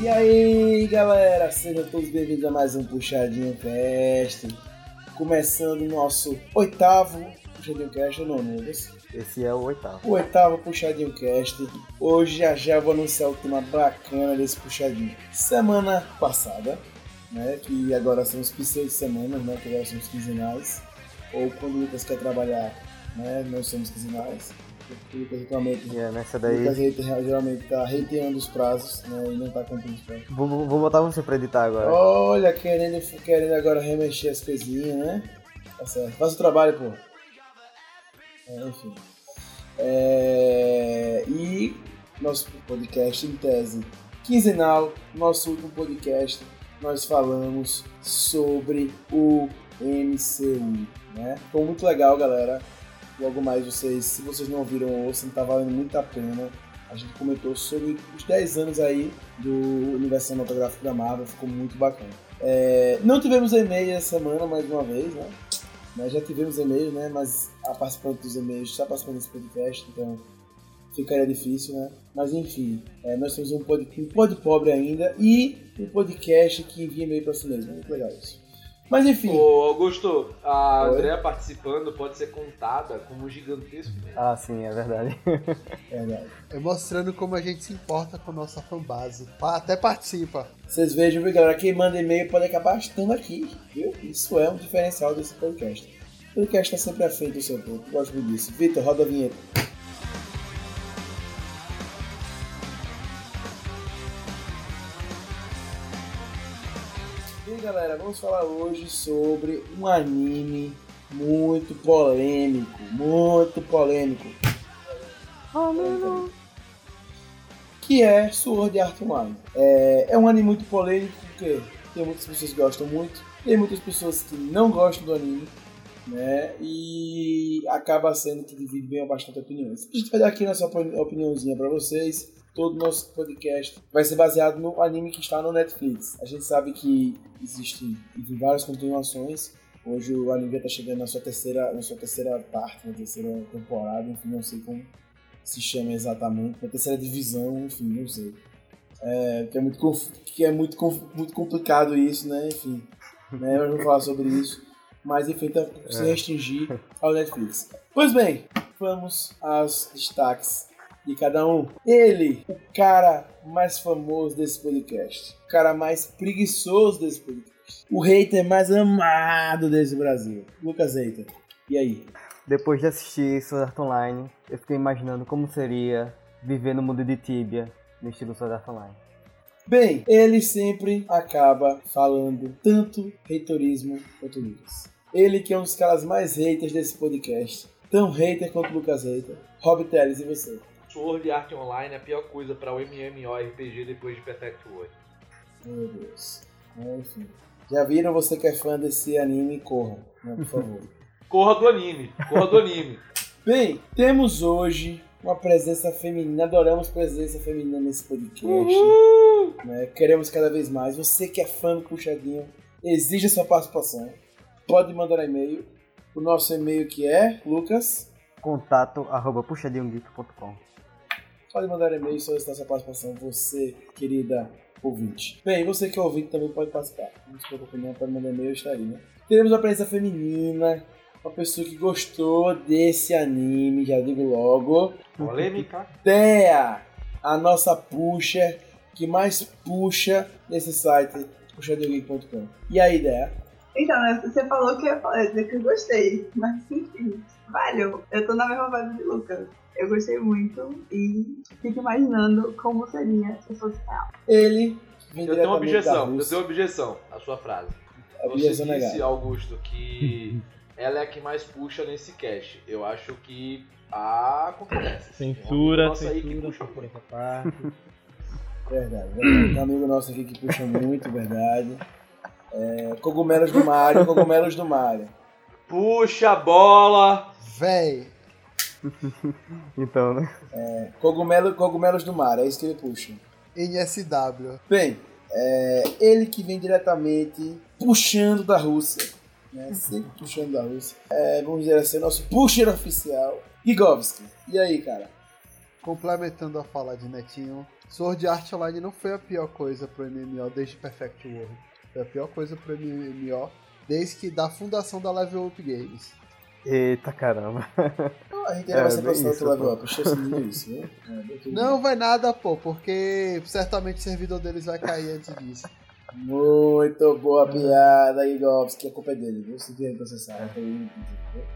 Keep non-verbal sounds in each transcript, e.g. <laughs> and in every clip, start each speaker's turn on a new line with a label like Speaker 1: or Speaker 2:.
Speaker 1: E aí, galera, sejam todos bem-vindos a mais um Puxadinho Cast. Começando o nosso oitavo Puxadinho Cast, ou não, Lucas?
Speaker 2: Esse é o oitavo.
Speaker 1: O oitavo Puxadinho Cast. Hoje já já vou anunciar o tema bacana desse Puxadinho. Semana passada, né, que agora são os pseudo semanas, né, que agora são os quinzenais. Ou quando o Lucas quer trabalhar, né, nós somos quinzenais. O Lucas atualmente
Speaker 2: É, nessa
Speaker 1: o
Speaker 2: daí.
Speaker 1: Lucas geralmente tá reiteando os prazos, né, e não tá cumprindo os prazos.
Speaker 2: Vou, vou- botar você pra editar agora.
Speaker 1: Olha, querendo, querendo agora remexer as coisinhas, né? Tá certo. Faz o trabalho, pô. É, enfim. É, E nosso podcast em tese quinzenal, nosso último podcast, nós falamos sobre o MCU, né? Ficou muito legal, galera. Logo mais vocês, se vocês não ouviram, ouçam, tá valendo muito a pena. A gente comentou sobre os 10 anos aí do universo cinematográfico da Marvel, ficou muito bacana. É, não tivemos e-mail essa semana, mais uma vez, né? Nós já tivemos e-mail, né? Mas a participante dos e-mails está participando desse podcast, então ficaria difícil, né? Mas enfim, é, nós temos um pod, um pod pobre ainda e um podcast que envia e-mail para si mesmo. Muito legal isso. Mas enfim,
Speaker 3: Ô, Augusto, a
Speaker 1: Oi?
Speaker 3: Andrea participando pode ser contada como um gigantesco.
Speaker 2: Ah, sim, é verdade. <laughs>
Speaker 1: é verdade.
Speaker 4: É mostrando como a gente se importa com a nossa fanbase. Até participa.
Speaker 1: Vocês vejam, viu, galera? Quem manda e-mail pode acabar estando aqui, viu? Isso é um diferencial desse podcast. O podcast está sempre à frente do seu tempo. Gosto muito disso. Vitor, roda a vinheta. E galera, vamos falar hoje sobre um anime muito polêmico. Muito polêmico. que é Sword Art Online. É, é um anime muito polêmico porque tem muitas pessoas que gostam muito, tem muitas pessoas que não gostam do anime, né? E acaba sendo que divide bem bastante opiniões. A gente vai dar aqui nossa opini- opiniãozinha para vocês. Todo nosso podcast vai ser baseado no anime que está no Netflix. A gente sabe que existe existem várias continuações. Hoje o anime está chegando na sua terceira, na sua terceira parte, na terceira temporada, enfim, não sei como se chama exatamente, na terceira divisão, enfim, não sei. É, que é muito, que é muito, muito complicado isso, né? Enfim, né? Nós vamos falar sobre isso. Mas enfim, então, se restringir ao Netflix. Pois bem, vamos aos destaques de cada um. Ele, o cara mais famoso desse podcast, o cara mais preguiçoso desse podcast, o hater mais amado desse Brasil, Lucas Hater. E aí?
Speaker 2: Depois de assistir Sword Art Online, eu fiquei imaginando como seria viver no mundo de Tibia, no estilo Sword Art Online.
Speaker 1: Bem, ele sempre acaba falando tanto haterismo quanto Lucas. Ele que é um dos caras mais haters desse podcast. Tão hater quanto Lucas Hater. Rob Teles, e você?
Speaker 3: Sword Art Online é a pior coisa para o MMORPG depois de Perfect World.
Speaker 1: Meu Deus. Enfim. Já viram você que é fã desse anime? Corra, né, por favor. <laughs>
Speaker 3: Corra do anime, corra do anime.
Speaker 1: Bem, temos hoje uma presença feminina. Adoramos presença feminina nesse podcast. né? Queremos cada vez mais. Você que é fã do Puxadinho, exige sua participação. Pode mandar e-mail. O nosso e-mail que é Lucas.
Speaker 2: Contato arroba puxadinhogeek.com
Speaker 1: Pode mandar e-mail e solicitar sua participação. Você, querida ouvinte. Bem, você que é ouvinte também pode participar. Não se preocupe não, pode mandar e-mail, está aí, né? Teremos uma presença feminina. Uma pessoa que gostou desse anime, já digo logo.
Speaker 3: Polêmica.
Speaker 1: Thea, a nossa pusher que mais puxa nesse site, puxadiogeek.com. E aí, Thea?
Speaker 5: Então, né, você falou que eu ia falar, dizer que eu gostei, mas enfim, valeu. Eu tô na mesma vibe de Lucas. Eu gostei muito e fico imaginando como seria se fosse real.
Speaker 1: Ele vem
Speaker 3: Eu tenho uma objeção, eu tenho uma objeção à sua frase.
Speaker 1: A
Speaker 3: Você
Speaker 1: objeção
Speaker 3: disse. Augusto, que <laughs> ela é a que mais puxa nesse cast. Eu acho que há controvérsias.
Speaker 6: Censura,
Speaker 3: Nossa aí que
Speaker 6: censura,
Speaker 3: puxa
Speaker 6: censura essa parte.
Speaker 1: Verdade, verdade. Tem um amigo nosso aqui que puxa muito, verdade. É, cogumelos do Mario, cogumelos do Mario.
Speaker 3: Puxa a bola!
Speaker 4: Véi,
Speaker 2: Então, né?
Speaker 1: Cogumelo, cogumelos do mar, é isso que ele puxa.
Speaker 4: NSW.
Speaker 1: Bem, é, ele que vem diretamente puxando da Rússia, né? Sempre puxando da Rússia. É, vamos dizer assim, nosso pusher oficial, Gigovski. E aí, cara?
Speaker 4: Complementando a fala de Netinho, Sword Art Online não foi a pior coisa pro MMO desde Perfect World. Foi a pior coisa pro MMO desde que da fundação da Level Up Games.
Speaker 2: Eita caramba.
Speaker 1: A gente
Speaker 2: É,
Speaker 1: vai ser
Speaker 2: isso,
Speaker 1: outro level up. Isso, né? <laughs> É,
Speaker 4: Não vai nada, pô, porque certamente o servidor deles vai cair antes disso.
Speaker 1: Muito boa piada, Igovski. A culpa é dele, viu? Se vier processar.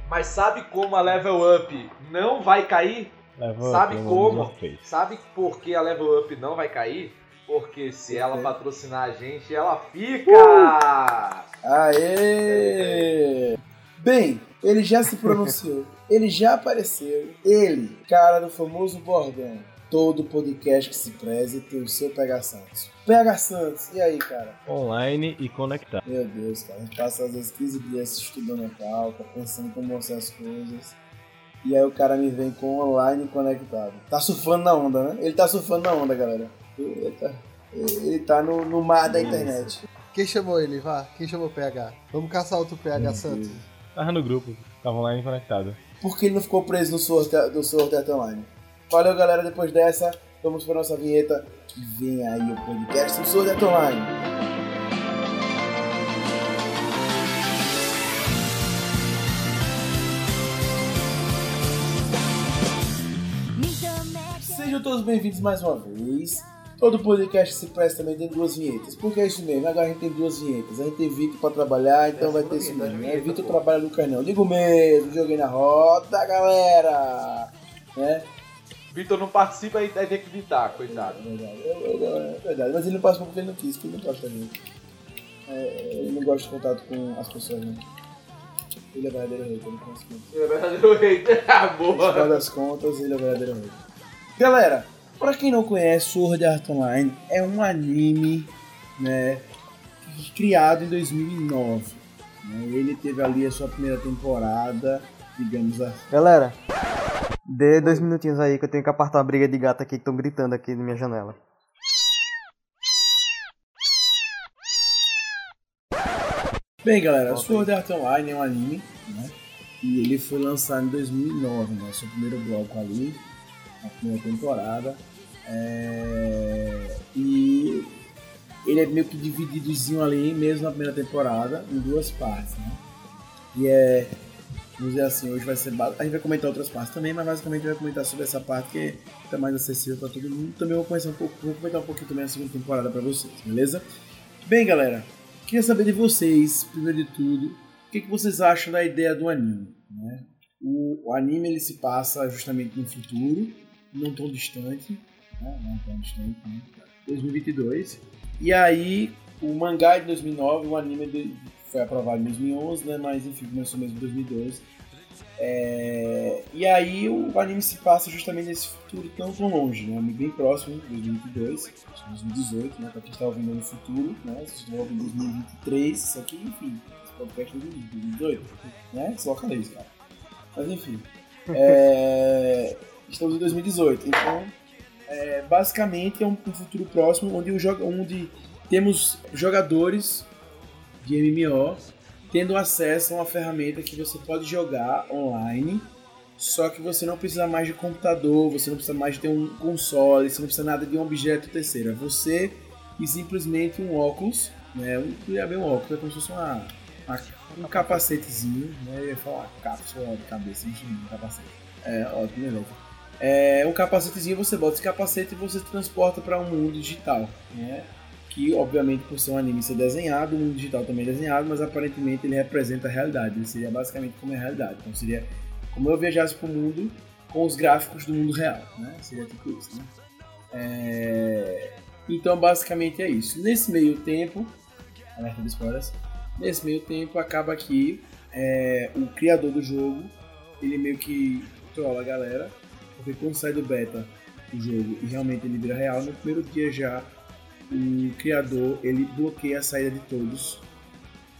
Speaker 3: Mas sabe como a Level Up não vai cair?
Speaker 6: Leva
Speaker 3: Sabe
Speaker 6: pelo
Speaker 3: como? Sabe por que a Level Up não vai cair? Porque se ela patrocinar a gente, ela fica!
Speaker 1: Aê! Bem, ele já se pronunciou, <laughs> ele já apareceu, ele, cara do famoso bordão. Todo podcast que se preze tem o seu PH Santos. PH Santos, e aí, cara?
Speaker 6: Online e conectado.
Speaker 1: Meu Deus, cara, a gente passa às vezes 15 dias estudando a pauta, pensando como vão ser as coisas. E aí o cara me vem com online conectado. Tá surfando na onda, né? Ele tá surfando na onda, galera. Ele tá, ele tá no, no mar da internet.
Speaker 4: Quem chamou ele? Vá, quem chamou o PH? Vamos caçar outro PH
Speaker 1: Meu
Speaker 4: Santos.
Speaker 1: Deus.
Speaker 6: Tava no grupo, tava online e conectado.
Speaker 1: Por que ele não ficou preso no Sword Art Online? Valeu, galera. Depois dessa, vamos para nossa vinheta. Que vem aí o podcast do Art Online. Sejam todos bem-vindos mais uma vez. Todo podcast se presta também tem duas vinhetas. Porque é isso mesmo, agora a gente tem duas vinhetas. A gente tem Vitor pra trabalhar, então vai ter
Speaker 3: é
Speaker 1: isso mesmo.
Speaker 3: vinheta,
Speaker 1: Vitor trabalha no canal. Digo mesmo, joguei na rota, galera. Né?
Speaker 3: Vitor não participa e vai ter que evitar, coitado.
Speaker 1: É verdade, é, é- é verdade. Mas ele não participou porque ele não quis, porque ele não gosta gente. É, ele não gosta de contato com as pessoas, né? Ele é verdadeiro rei, ele conseguiu.
Speaker 3: É verdadeiro hater. <laughs> Ah,
Speaker 1: No final
Speaker 3: boa.
Speaker 1: das contas, ele é verdadeiro rei. Galera, pra quem não conhece, Sword Art Online é um anime, né, criado em 2009. né? Ele teve ali a sua primeira temporada, digamos assim.
Speaker 2: Galera, dê dois minutinhos aí que eu tenho que apartar uma briga de gato aqui que estão gritando aqui na minha janela.
Speaker 1: Bem, galera, Sword Art Online é um anime, né? E ele foi lançado em 2009, né? Seu primeiro bloco ali, a primeira temporada. É, E ele é meio que divididozinho ali, mesmo na primeira temporada, em duas partes, né? E é, vamos dizer assim, hoje vai ser. A gente vai comentar outras partes também, mas basicamente a gente vai comentar sobre essa parte que é mais acessível para todo mundo. Também vou, começar um pouco, vou comentar um pouquinho também a segunda temporada para vocês, beleza? Bem, galera, queria saber de vocês, primeiro de tudo, o que, que vocês acham da ideia do anime, né? O, o anime ele se passa justamente no futuro, não tão distante, né? não tão distante, né? 2022. E aí, o mangá de 2009, o anime de- foi aprovado em 2011, né? mas enfim, começou mesmo em 2012. É, E aí o anime se passa justamente nesse futuro tão longe, né? bem próximo, 2022, 2018, né? Pra quem está ouvindo no futuro, né? Vocês estão ouvindo em 2023, isso aqui, enfim, esse podcast é de 2018, né? Se localiza, cara. Mas enfim. é, <laughs> Estamos em 2018, então é, basicamente é um, futuro próximo onde, onde temos jogadores de MMO tendo acesso a uma ferramenta que você pode jogar online, só que você não precisa mais de computador, você não precisa mais de ter um console, você não precisa nada de um objeto terceiro. É você e simplesmente um óculos, né? Um, um óculos, é como se fosse uma, uma- um capacetezinho, né? Eu ia falar cápsula de cabeça, enfim, um capacete. É, ótimo, beleza. É, um capacetezinho, você bota esse capacete e você transporta para um mundo digital, né? Que, obviamente, por ser um anime ser desenhado, o mundo digital também desenhado, mas aparentemente ele representa a realidade. Ele seria basicamente como é a realidade. Então seria como eu viajasse pro mundo com os gráficos do mundo real, né? Seria tipo isso, né? É, Então, basicamente é isso. Nesse meio tempo, alerta de spoilers, nesse meio tempo acaba que é, o criador do jogo, ele meio que trola a galera, porque quando sai do beta o jogo e realmente ele vira real, no primeiro dia já o criador ele bloqueia a saída de todos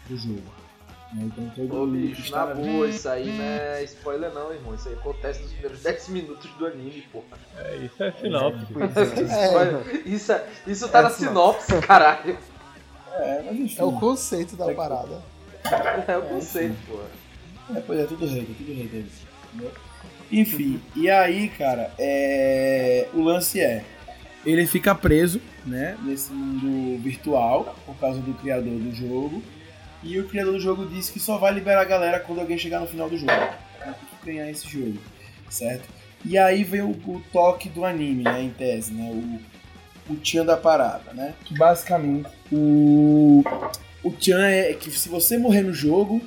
Speaker 1: do jogo. né? Então todo
Speaker 3: Ô bicho,
Speaker 1: está
Speaker 3: na boa, isso aí não é spoiler não, irmão. Isso aí acontece nos primeiros <laughs> 10 minutos do anime, porra.
Speaker 6: É, isso é sinopse.
Speaker 3: Spoiler. Isso, isso tá
Speaker 1: É
Speaker 3: na sinopse, caralho.
Speaker 1: É, mas enfim.
Speaker 4: É o conceito da
Speaker 1: É
Speaker 4: parada.
Speaker 3: É o conceito, porra.
Speaker 1: É, pois é, tudo hater, tudo entendeu? Enfim, e aí, cara, é... o lance é. ele fica preso, né, nesse mundo virtual por causa do criador do jogo. E o criador do jogo disse que só vai liberar a galera quando alguém chegar no final do jogo. Tem que ganhar esse jogo, certo? E aí vem o, o toque do anime, né, em tese, né, o, o Tchan da parada, né? Que basicamente o, o Tchan é que se você morrer no jogo,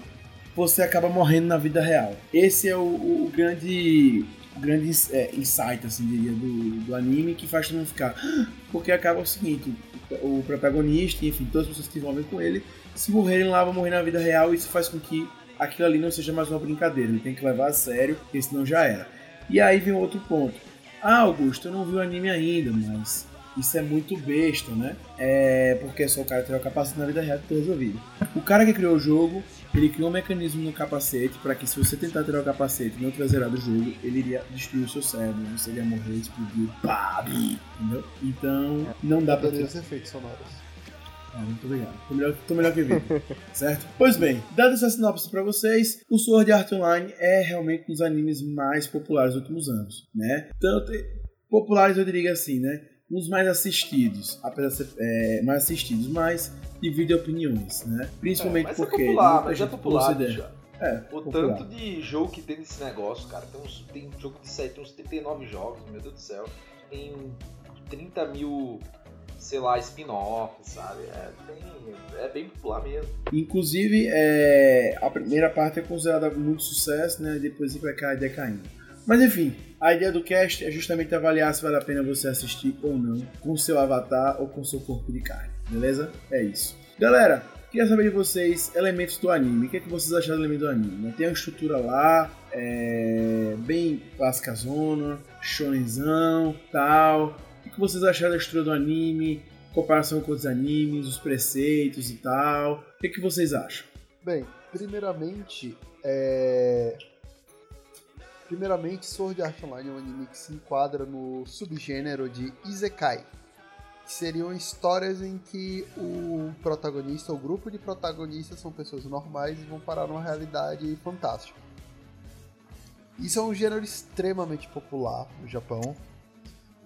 Speaker 1: você acaba morrendo na vida real. Esse é o- o grande o grande é, insight, assim, diria, do, do anime, que faz todo mundo ficar. <gasps> Porque acaba o seguinte, o protagonista, enfim, todas as pessoas que envolvem com ele, se morrerem lá, vão morrer na vida real, e isso faz com que aquilo ali não seja mais uma brincadeira. Ele tem que levar a sério, porque senão já era. E aí vem outro ponto. Ah, Augusto, eu não vi o anime ainda, mas isso é muito besta, né? É porque só o cara ter o capacete na vida real que tá resolvido. O cara que criou o jogo, ele criou um mecanismo no capacete para que se você tentar tirar o capacete e não tiver zerado o jogo, ele iria destruir o seu cérebro, você iria morrer, explodir, pá, entendeu? Então, não dá pra
Speaker 4: Adorei
Speaker 1: ter
Speaker 4: os efeitos sonoros.
Speaker 1: ah, muito obrigado. Tô melhor, tô melhor que Vitor. <laughs> certo? Pois bem, dando essa sinopse pra vocês, o Sword Art Online é realmente um dos animes mais populares dos últimos anos, né? Tanto populares eu diria assim, né? Um dos mais assistidos, apesar de ser é, mais assistidos, mas divide opiniões, né? Principalmente
Speaker 3: mas
Speaker 1: porque
Speaker 3: é popular, mas é popular,
Speaker 1: considera-. É,
Speaker 3: O
Speaker 1: popular.
Speaker 3: tanto de jogo que tem nesse negócio, cara. Tem, uns, tem jogo de 7, tem uns 39 jogos, meu Deus do céu. Tem 30 mil, sei lá, spin-offs, sabe? É, tem- é bem popular mesmo.
Speaker 1: Inclusive, é, a primeira parte é considerada muito sucesso, né? Depois vai cair decaindo. Mas enfim, a ideia do cast é justamente avaliar se vale a pena você assistir ou não, com seu avatar ou com seu corpo de carne, beleza? É isso. Galera, queria saber de vocês elementos do anime. O que, é que vocês acharam do elemento do anime? né? Tem uma estrutura lá, é, bem clássica zona, shonenzão, tal. O que vocês acharam da estrutura do anime? Comparação com outros animes, os preceitos e tal. O que, que vocês acham?
Speaker 4: Bem, primeiramente, é... Primeiramente, Sword Art Online é um anime que se enquadra no subgênero de Isekai, que seriam histórias em que o protagonista, o grupo de protagonistas são pessoas normais e vão parar numa realidade fantástica. Isso é um gênero extremamente popular no Japão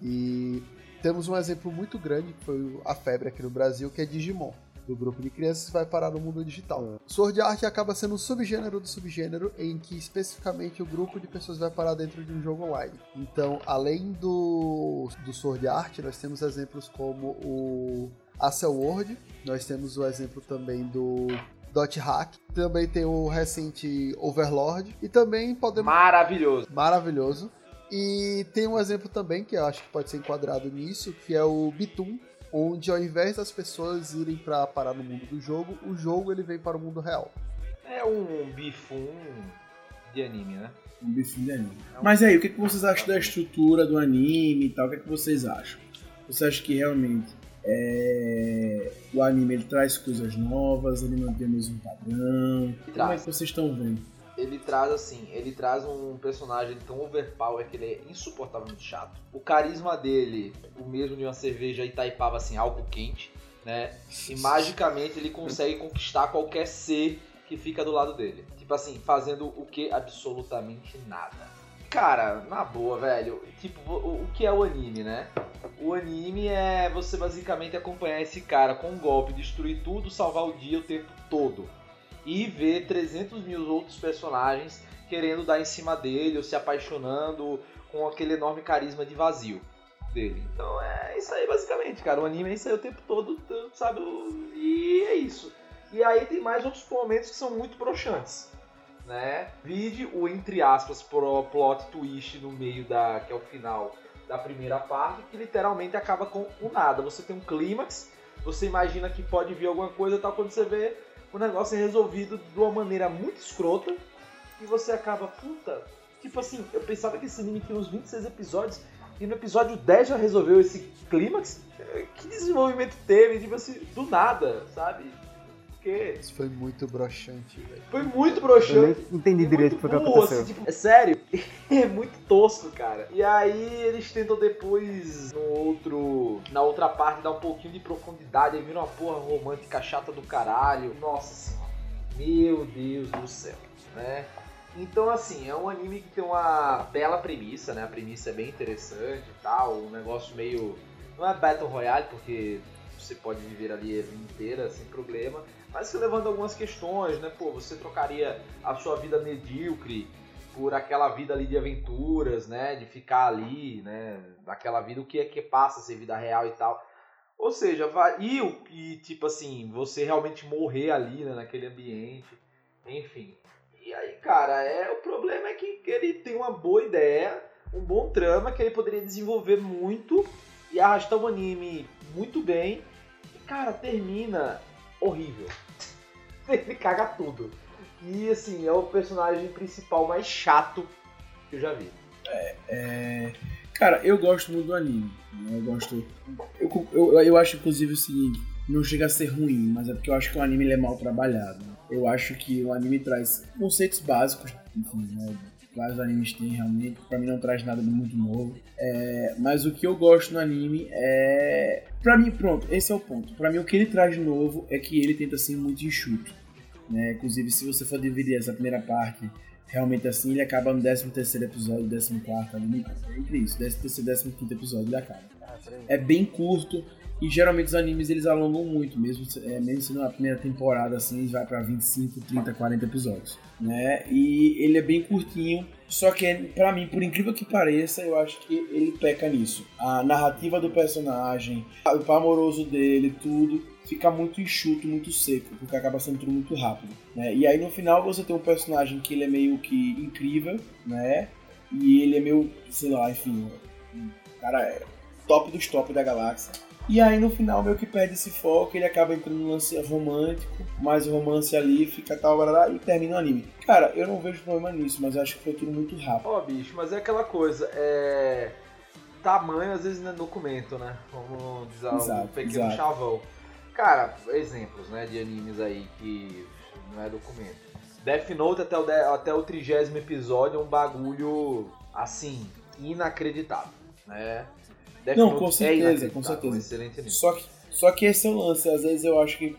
Speaker 4: e temos um exemplo muito grande que foi a febre aqui no Brasil, que é Digimon do grupo de crianças vai parar no mundo digital. Sword Art acaba sendo um subgênero do subgênero em que especificamente o grupo de pessoas vai parar dentro de um jogo online. Então, além do, do Sword Art, nós temos exemplos como o Acel World, nós temos o exemplo também do Dot Hack, também tem o recente Overlord e também podemos
Speaker 3: Maravilhoso.
Speaker 4: maravilhoso. E tem um exemplo também que eu acho que pode ser enquadrado nisso, que é o Bitum, onde ao invés das pessoas irem para parar no mundo do jogo, o jogo ele vem para o mundo real.
Speaker 3: É um bifum de anime, né?
Speaker 1: Um bifinho de anime. Mas aí, o que, que vocês acham da estrutura do anime e tal? O que, que vocês acham? Você acha que realmente é, o anime ele traz coisas novas, ele mantém o mesmo padrão? Como é
Speaker 3: Traz.
Speaker 1: que vocês estão vendo?
Speaker 3: Ele traz assim, ele traz um personagem tão overpower que ele é insuportavelmente chato. O carisma dele, o mesmo de uma cerveja Itaipava assim, algo quente, né? E magicamente ele consegue conquistar qualquer ser que fica do lado dele. Tipo assim, fazendo o que? Absolutamente nada. Cara, na boa, velho. Tipo, o, o que é o anime, né? O anime é você basicamente acompanhar esse cara com um golpe, destruir tudo, salvar o dia o tempo todo. E ver 300 mil outros personagens querendo dar em cima dele ou se apaixonando com aquele enorme carisma de vazio dele. Então é isso aí basicamente, cara. O anime é isso aí o tempo todo, sabe? E é isso. E aí tem mais outros momentos que são muito broxantes. Né? Vide o entre aspas pro plot twist no meio da. que é o final da primeira parte, que literalmente acaba com o nada. Você tem um clímax, você imagina que pode vir alguma coisa tal, quando você vê o negócio é resolvido de uma maneira muito escrota e você acaba, puta. Tipo assim, eu pensava que esse anime tinha uns 26 episódios e no episódio 10 já resolveu esse clímax. Que desenvolvimento teve? Tipo assim, do nada, sabe? Porque
Speaker 4: Isso foi muito broxante, velho.
Speaker 3: foi muito
Speaker 2: Eu
Speaker 3: broxante.
Speaker 2: nem entendi
Speaker 3: E
Speaker 2: direito o que foi que
Speaker 3: burro,
Speaker 2: aconteceu.
Speaker 3: assim, tipo, é sério, <laughs> é muito tosco, cara. E aí eles tentam depois, no outro. Na outra parte, dar um pouquinho de profundidade. Aí vira uma porra romântica chata do caralho. Nossa senhora. Meu Deus do céu, né? Então, assim, é um anime que tem uma bela premissa, né? A premissa é bem interessante e tal. Um negócio meio Não é Battle Royale, porque você pode viver ali a vida inteira sem problema. Mas se levando algumas questões, né? Pô, você trocaria a sua vida medíocre por aquela vida ali de aventuras, né? De ficar ali, né? Daquela vida, o que é que passa a ser vida real e tal. Ou seja, e, e tipo assim, você realmente morrer ali, né, naquele ambiente. Enfim. E aí, cara, é, o problema é que ele tem uma boa ideia, um bom trama que ele poderia desenvolver muito e arrastar o anime muito bem. E, cara, termina horrível. <laughs> Ele caga tudo. E assim, é o personagem principal mais chato que eu já vi.
Speaker 1: É, Cara, eu gosto muito do anime. né? Eu gosto. Eu, eu, eu acho, inclusive, o seguinte: não chega a ser ruim, mas é porque eu acho que o anime é mal trabalhado. Eu acho que o anime traz conceitos básicos, enfim, né? Vários animes têm realmente, pra mim não traz nada de muito novo. É, mas o que eu gosto no anime é. Pra mim, pronto, esse é o ponto. Pra mim, o que ele traz de novo é que ele tenta ser muito enxuto. Né? Inclusive, se você for dividir essa primeira parte realmente assim, ele acaba no 13 episódio, 14 ali, entre isso, 13 e 15 episódio ele acaba. É bem curto e geralmente os animes eles alongam muito, mesmo, é, mesmo sendo na primeira temporada assim, vai pra 25, 30, 40 episódios, né? E ele é bem curtinho, só que pra mim, por incrível que pareça, eu acho que ele peca nisso. A narrativa do personagem, o amoroso dele, tudo fica muito enxuto, muito seco, porque acaba sendo tudo muito rápido. Né? E aí no final você tem um personagem que ele é meio que incrível, né? E ele é meio, sei lá, enfim, cara é top dos top da galáxia. E aí no final meio que perde esse foco, ele acaba entrando no lance romântico, mais o romance ali, fica tal, e termina o anime. Cara, eu não vejo problema nisso, mas eu acho que foi tudo muito rápido.
Speaker 3: Ó, bicho, mas é aquela coisa, é. Tamanho às vezes não é documento, né? Vamos dizer um pequeno
Speaker 1: exato.
Speaker 3: chavão. Cara, exemplos, né, de animes aí que não é documento. Death Note até o, de- até o trigésimo episódio é um bagulho, assim, inacreditável, né? Death
Speaker 1: Não,
Speaker 3: Note
Speaker 1: com
Speaker 3: é
Speaker 1: certeza,
Speaker 3: inacreditável,
Speaker 1: com certeza.
Speaker 3: um excelente.
Speaker 1: Só que, só que esse é o lance, às vezes eu acho que.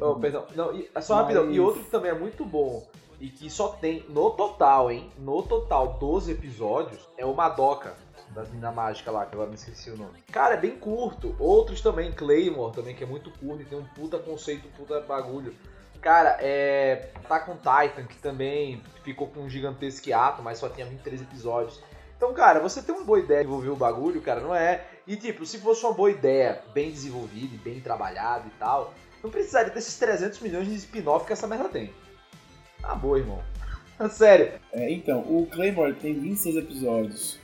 Speaker 3: Oh, perdão, não, e- só
Speaker 1: Mas-
Speaker 3: rapidão. E outro que também é muito bom e que só tem no total, hein? No total, 12 episódios, é o Madoka. Das Mina Mágica lá, que agora me esqueci o nome. Cara, é bem curto. Outros também, Claymore também, que é muito curto e tem um puta conceito, puta bagulho. Cara, é. Attack on Titan, que também ficou com um gigantesco hiato, mas só tinha 23 episódios. Então, cara, você tem uma boa ideia de desenvolver o bagulho, cara, não é? E tipo, se fosse uma boa ideia, bem desenvolvida e bem trabalhada e tal, não precisaria desses 300 milhões de spin-off que essa merda tem. Tá boa, irmão. <laughs> Sério.
Speaker 1: É, então, o Claymore tem 26 episódios.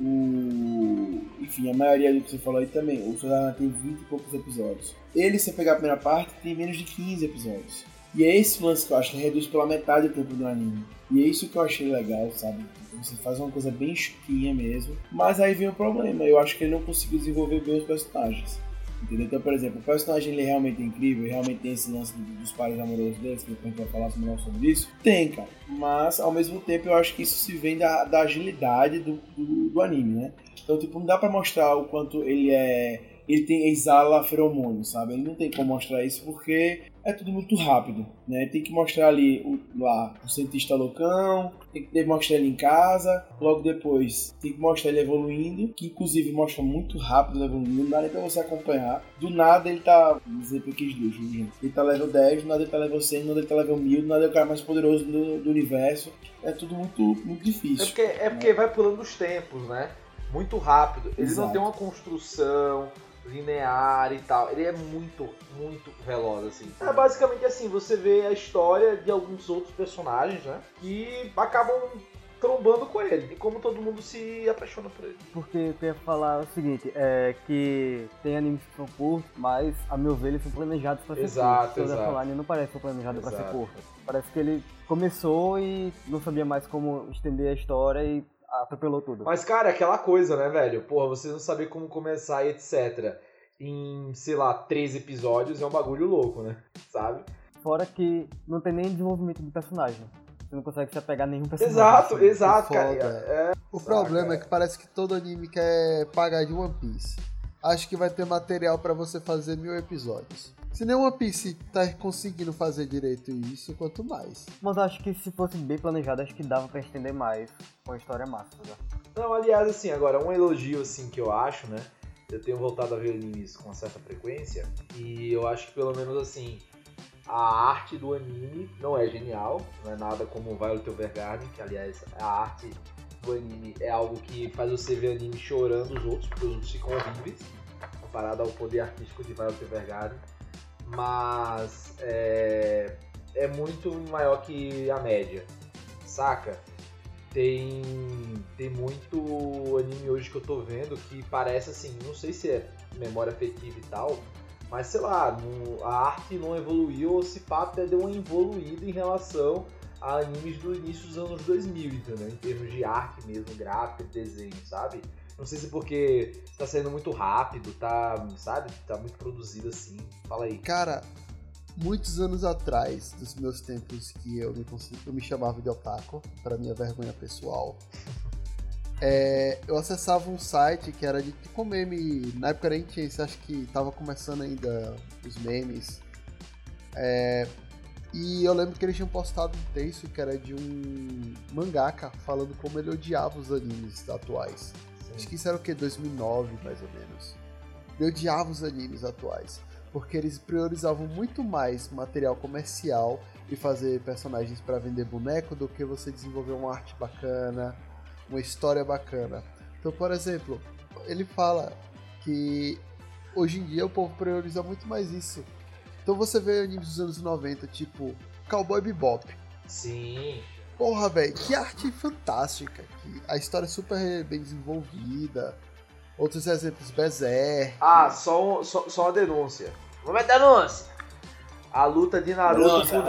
Speaker 1: O. Enfim, a maioria do que você falou aí também. O Soldado tem 20 e poucos episódios. Ele, se você pegar a primeira parte, tem menos de 15 episódios. E é esse lance que eu acho que reduz pela metade o tempo do anime. E é isso que eu achei legal, sabe? Você faz uma coisa bem chutinha mesmo. Mas aí vem o problema. Eu acho que ele não conseguiu desenvolver bem os personagens. Entendeu? Então, por exemplo, o personagem ele realmente é incrível, realmente tem esse lance do- dos pares amorosos deles, que depois a gente vai falar melhor sobre isso. Tem, cara. Mas, ao mesmo tempo, eu acho que isso se vem da, da agilidade do, do, do anime, né? Então, tipo, não dá pra mostrar o quanto ele é. Ele tem exala feromônio, sabe? Ele não tem como mostrar isso porque é tudo muito rápido, né? Tem que mostrar ali o, lá o cientista loucão, tem que mostrar ele em casa, logo depois tem que mostrar ele evoluindo, que inclusive mostra muito rápido evoluindo, não dá nem pra você acompanhar. Do nada ele tá, vamos dizer que duas, gente. Ele tá level 10, do nada ele tá level 100, do nada ele tá level 1000, do nada ele é o cara mais poderoso do, do universo. É tudo muito, muito
Speaker 3: É
Speaker 1: difícil.
Speaker 3: porque, é porque vai pulando os tempos, né? Muito rápido. Ele não
Speaker 1: Exato.
Speaker 3: tem uma construção linear e tal. Ele é muito, muito veloz, assim. É basicamente assim, você vê a história de alguns outros personagens, né? Que acabam trombando com ele. E como todo mundo se apaixona por ele.
Speaker 2: Porque eu queria falar o seguinte, é que tem animes que são curtos, mas a meu ver eles são planejados pra ser
Speaker 3: Exato,
Speaker 2: curtos.
Speaker 3: Exato.
Speaker 2: Online não parece ser planejado pra ser
Speaker 3: Exato.
Speaker 2: curto. Parece que ele começou e não sabia mais como estender a história e atropelou tudo.
Speaker 3: Mas, cara, é aquela coisa, né, velho? Porra, você não saber como começar e etc. Em, sei lá, três episódios é um bagulho louco, né? Sabe?
Speaker 2: Fora que não tem nem desenvolvimento de personagem. Você não consegue se apegar a nenhum personagem.
Speaker 3: Exato,
Speaker 2: assim.
Speaker 3: exato, cara. É,
Speaker 4: O
Speaker 3: Saca.
Speaker 4: problema é que parece que todo anime quer pagar de One Piece. Acho que vai ter material pra você fazer mil episódios. Se nem One Piece tá conseguindo fazer direito isso, quanto mais.
Speaker 2: Mas eu acho que se fosse bem planejado, acho que dava pra estender mais com a história massa. Né?
Speaker 3: Não, aliás, assim, agora, um elogio, assim, que eu acho, né? eu tenho voltado a ver animes com uma certa frequência e eu acho que pelo menos assim a arte do anime não é genial, não é nada como Violet Evergarden, que aliás a arte do anime é algo que faz você ver anime chorando os outros, porque os outros ficam horríveis, comparado ao poder artístico de Violet Evergarden, mas é, é muito maior que a média, saca? Tem, tem muito anime hoje que eu tô vendo que parece assim, não sei se é memória afetiva e tal, mas sei lá, não- a arte não evoluiu ou se até deu uma evoluída em relação a animes do início dos anos 2000, entendeu? Em termos de arte mesmo, gráfico, desenho, sabe? Não sei se porque tá saindo muito rápido, tá, sabe? Tá muito produzido assim. Fala aí.
Speaker 4: Cara, muitos anos atrás, dos meus tempos que eu me, eu me chamava de otaku, para minha vergonha pessoal, <laughs> é, eu acessava um site que era de tipo meme. Na época nem tinha isso, acho que tava começando ainda os memes. É, e eu lembro que eles tinham postado um texto que era de um mangaka falando como ele odiava os animes atuais. Acho que isso era o que? 2009, mais ou menos. Eu odiava os animes atuais. Porque eles priorizavam muito mais material comercial e fazer personagens para vender boneco do que você desenvolver uma arte bacana, uma história bacana. Então, por exemplo, ele fala que hoje em dia o povo prioriza muito mais isso. Então você vê animes dos anos 90, tipo Cowboy Bebop.
Speaker 3: Sim.
Speaker 4: Porra, velho, que arte fantástica. que a história é super bem desenvolvida. Outros exemplos, Berserk.
Speaker 3: Ah, só, um- só, só uma denúncia. Momento de denúncia! A luta de Naruto com.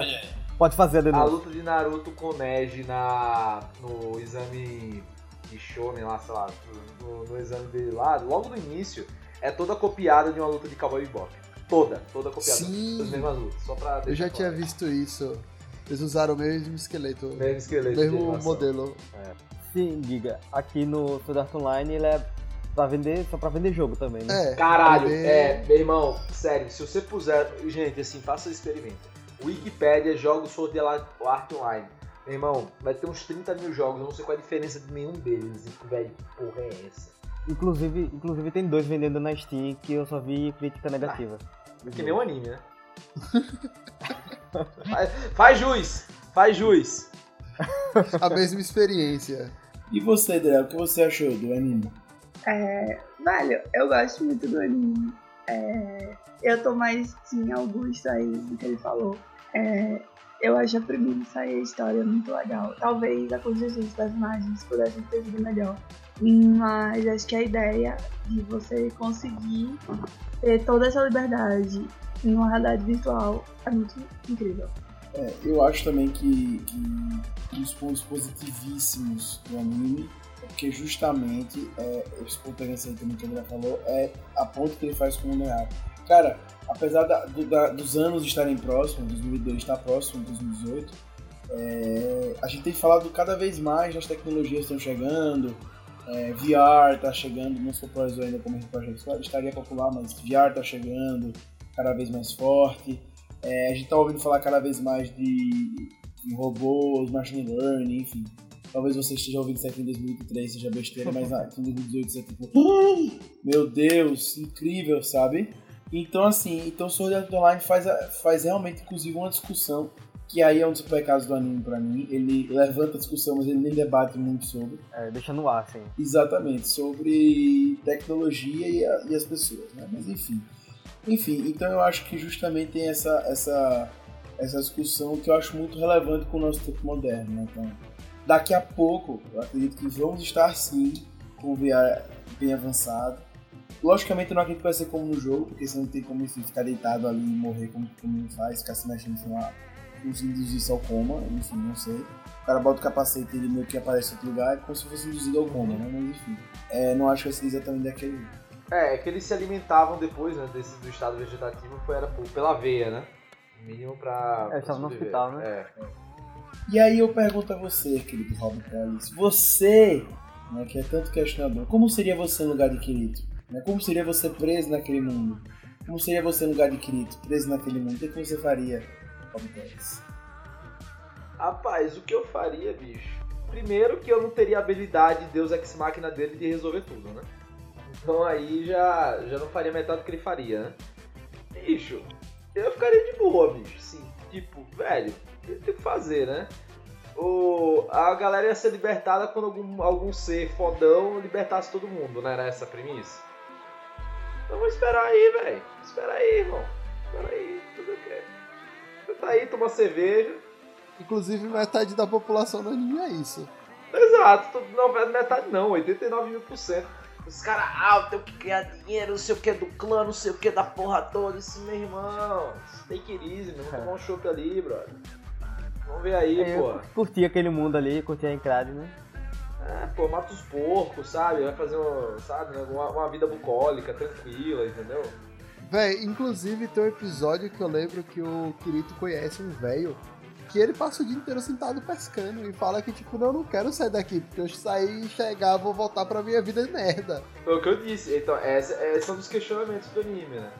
Speaker 2: Pode fazer a
Speaker 3: a
Speaker 2: denúncia.
Speaker 3: luta de Naruto com Neji na, no exame de Shonen lá, sei lá, no, no exame dele lá, logo no início, é toda copiada de uma luta de Cowboy Bebop. Toda, toda copiada.
Speaker 4: Sim.
Speaker 3: Das mesmas lutas, só pra
Speaker 4: Eu já tinha visto isso. Eles usaram o mesmo esqueleto,
Speaker 3: Mesmo esqueleto.
Speaker 4: mesmo modelo.
Speaker 2: Sim, diga. Aqui no Sword Art Online ele é pra vender, só pra vender jogo também, né?
Speaker 4: É.
Speaker 3: Caralho, é, meu irmão, sério, se você puser. Gente, assim, faça o experimento. Wikipedia, jogos Sword Art Online. Meu irmão, vai ter uns 30 mil jogos, eu não sei qual é a diferença de nenhum deles. Velho, que porra é essa?
Speaker 2: Inclusive, inclusive tem dois vendendo na Steam que eu só vi crítica negativa.
Speaker 3: É que nem um anime, né? <laughs> faz, faz jus! Faz jus! <laughs>
Speaker 4: A mesma experiência.
Speaker 1: E você, Drell, o que você achou do anime?
Speaker 5: É, velho, eu gosto muito do anime. É, eu tô mais em Augusto aí do que ele falou. É, eu acho a premissa e a história muito legal. Talvez a construção dos personagens pudesse ter sido melhor. Mas acho que a ideia de você conseguir ter toda essa liberdade em uma realidade virtual é muito incrível.
Speaker 1: É, eu acho também que, que um dos pontos positivíssimos do anime é porque justamente é, esse ponto aí que a André falou é a ponte que ele faz com o Near. Cara, apesar da- do- da- dos anos estarem próximos, 2002 está próximo, 2018, é, a gente tem falado cada vez mais das tecnologias que estão chegando, é, VR está chegando, não sou pro ainda como projeto estaria popular, mas VR está chegando cada vez mais forte. É, a gente tá ouvindo falar cada vez mais de, de robôs, machine learning, enfim. Talvez você esteja ouvindo isso aqui em 2003, seja besteira, mas ah, aqui em 2018 você tipo, "Ah, <laughs> meu Deus, incrível, sabe? Então assim, então Sword Art Online faz, faz realmente, inclusive, uma discussão que aí é um dos pecados do anime pra mim. Ele levanta a discussão, mas ele nem debate muito sobre.
Speaker 2: É, deixa no ar, assim.
Speaker 1: Exatamente, sobre tecnologia e, a- e as pessoas, né? Mas enfim. Enfim, então eu acho que justamente tem essa, essa, essa discussão que eu acho muito relevante com o nosso tempo moderno, né? Então, daqui a pouco, eu acredito que vamos estar sim com o VR bem avançado. Logicamente eu não acredito que vai ser como no jogo, porque você não tem como enfim, ficar deitado ali e morrer como todo faz, ficar se mexendo, sei lá, nos induzir ao coma, enfim, não sei. O cara bota o capacete e ele meio que aparece em outro lugar, é como se fosse induzido ao coma, né? Mas enfim. É, não acho que vai ser exatamente daquele jeito.
Speaker 3: É, é que eles se alimentavam depois, né, desse, do estado vegetativo, foi, era pela veia, né? O mínimo pra.
Speaker 2: É, estava no
Speaker 3: sobreviver.
Speaker 2: hospital, né?
Speaker 3: É.
Speaker 1: E aí eu pergunto a você, querido Robert Ellis, você, né, que é tanto questionador, como seria você no lugar de Kirito? Né? Como seria você preso naquele mundo? Como seria você no lugar de Kirito, preso naquele mundo? O que, que você faria, Robert Ellis?
Speaker 3: Rapaz, o que eu faria, bicho? Primeiro que eu não teria a habilidade Deus Ex Machina dele de resolver tudo, né? Então aí já, já não faria metade do que ele faria, né? Bicho, eu ficaria de boa, bicho. Sim, tipo, velho, tem que fazer, né? O, a galera ia ser libertada quando algum, algum ser fodão libertasse todo mundo, né? Era essa a premissa. Então vamos esperar aí, velho. Espera aí, irmão. Espera aí, tudo ok. Você tá aí, toma cerveja.
Speaker 4: Inclusive, metade da população do anime é isso.
Speaker 3: Exato, não, metade não, 89 mil por cento. Os caras, ah, eu tenho que ganhar dinheiro, não sei o que do clã, não sei o que da porra toda. Isso, meu irmão, take it easy, meu. Vamos tomar um chopp ali, brother. Vamos ver aí,
Speaker 2: É,
Speaker 3: pô.
Speaker 2: eu curti aquele mundo ali, curti a encrade, né?
Speaker 3: É, pô, mata os porcos, sabe? Vai fazer, um, sabe, uma, uma vida bucólica, tranquila, entendeu?
Speaker 4: Véi, inclusive tem um episódio que eu lembro que o Kirito conhece um velho que ele passa o dia inteiro sentado pescando e fala que, tipo, não, eu não quero sair daqui, porque eu sair, chegar, vou voltar pra minha vida de merda.
Speaker 3: Foi o que eu disse. Então, esse, esse é um dos questionamentos do anime, né?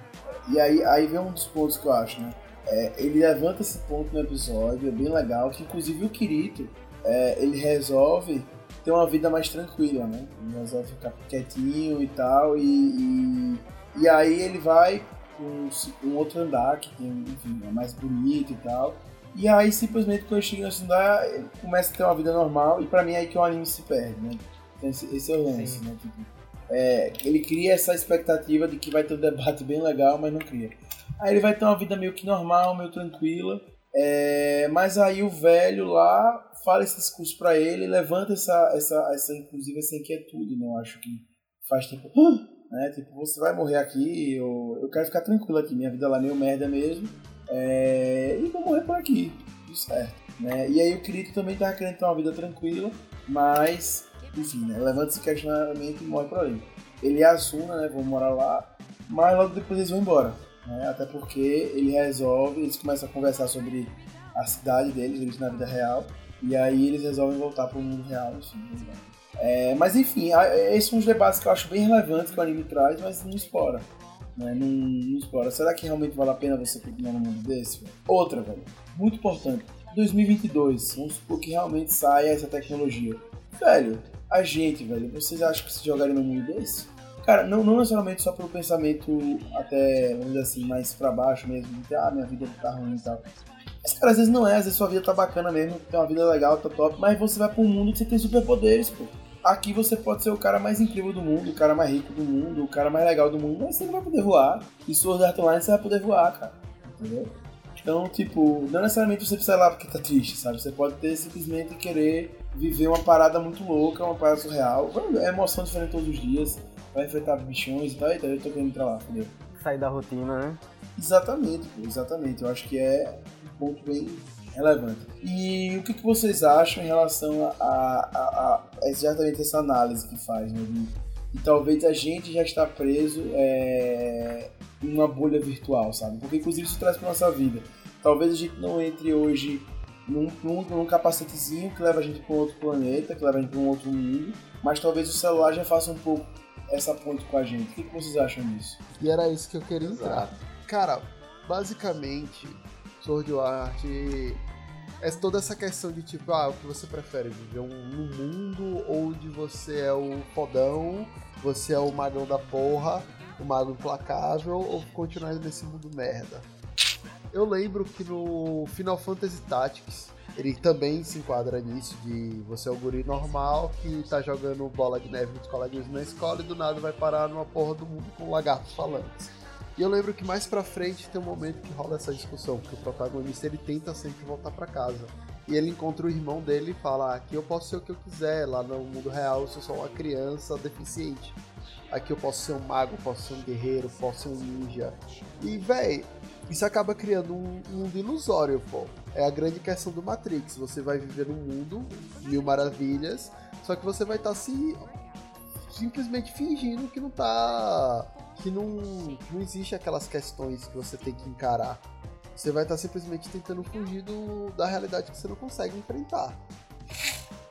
Speaker 1: E aí, aí vem um dos pontos que eu acho, né? É, ele levanta esse ponto no episódio, é bem legal, que inclusive o Kirito, é, ele resolve ter uma vida mais tranquila, né? Ele resolve ficar quietinho e tal, e, e, e aí ele vai com um, um outro andar, que tem, enfim, é mais bonito e tal, e aí simplesmente quando chega nesse andar, ele começa a ter uma vida normal, e pra mim é aí que o anime se perde, né? Então, esse, esse é o lance, né? Tipo, é, ele cria essa expectativa de que vai ter um debate bem legal, mas não cria. Aí ele vai ter uma vida meio que normal, meio tranquila. é, mas aí o velho lá fala esse discurso pra ele, levanta essa, essa, essa, inclusive essa inquietude, né? Eu acho que faz "Ah!", <gasps> né? Tipo, você vai morrer aqui, eu, eu quero ficar tranquilo aqui, minha vida lá é meio merda mesmo. É, e vou morrer por aqui, tudo certo. Né? E aí o Kirito também tava querendo ter uma vida tranquila, mas, enfim, né? levanta esse questionamento e morre por ali. Ele a Asuna, né, vão morar lá, mas logo depois eles vão embora. Né? Até porque ele resolve, eles começam a conversar sobre a cidade deles, eles na vida real, e aí eles resolvem voltar pro mundo real, enfim. né? É, mas enfim, esses são os debates que eu acho bem relevantes que o anime traz, mas não explora. Né? Não, não explora. Será que realmente vale a pena você continuar num mundo desse? Outra, velho, muito importante. 2022, vamos supor que realmente saia essa tecnologia. Velho, a gente, velho, vocês acham que se jogaria num mundo desse? Cara, não, não necessariamente só pelo pensamento até, vamos dizer assim, mais pra baixo mesmo, de ah, minha vida tá ruim e tal. Mas, cara, às vezes não é, às vezes sua vida tá bacana mesmo, tem uma vida legal, tá top, mas você vai pra um mundo que você tem superpoderes, pô. Aqui você pode ser o cara mais incrível do mundo, o cara mais rico do mundo, o cara mais legal do mundo, mas você não vai poder voar. E Art Online você vai poder voar, cara. Entendeu? Então, tipo, não necessariamente você precisa ir lá porque tá triste, sabe? Você pode ter simplesmente querer viver uma parada muito louca, uma parada surreal. É emoção diferente todos os dias. Vai enfrentar bichões e tal, e tal. Eu tô querendo entrar lá, entendeu?
Speaker 2: Sair da rotina, né?
Speaker 1: Exatamente, pô, exatamente. Eu acho que é um ponto bem relevante. E o que, que vocês acham em relação a, a, a- a exatamente essa análise que faz, né? De, de talvez a gente já está preso é, em uma bolha virtual, sabe? Porque inclusive isso traz para nossa vida. Talvez a gente não entre hoje num, num, num capacetezinho que leva a gente para um outro planeta, que leva a gente para um outro mundo, mas talvez o celular já faça um pouco essa ponte com a gente. O que, que vocês acham disso?
Speaker 4: E era isso que eu queria
Speaker 3: Exato.
Speaker 4: entrar. Cara, basicamente, Sword Art é toda essa questão de tipo, ah, o que você prefere? Viver um, num mundo onde você é o fodão, você é o magão da porra, o mago implacável, ou continuar nesse mundo merda? Eu lembro que no Final Fantasy Tactics, ele também se enquadra nisso, de você é o guri normal que tá jogando bola de neve com os coleguinhas na escola e do nada vai parar numa porra do mundo com lagartos falantes. E eu lembro que mais pra frente tem um momento que rola essa discussão, porque o protagonista ele tenta sempre voltar pra casa. E ele encontra o irmão dele e fala: "Ah, aqui eu posso ser o que eu quiser, lá no mundo real eu sou só uma criança deficiente. Aqui eu posso ser um mago, posso ser um guerreiro, posso ser um ninja. E, véi, isso acaba criando um mundo ilusório, pô. É a grande questão do Matrix. Você vai viver num mundo, mil maravilhas, só que você vai estar se simplesmente fingindo que não tá. Que não, não existe aquelas questões que você tem que encarar. Você vai estar simplesmente tentando fugir do, da realidade que você não consegue enfrentar.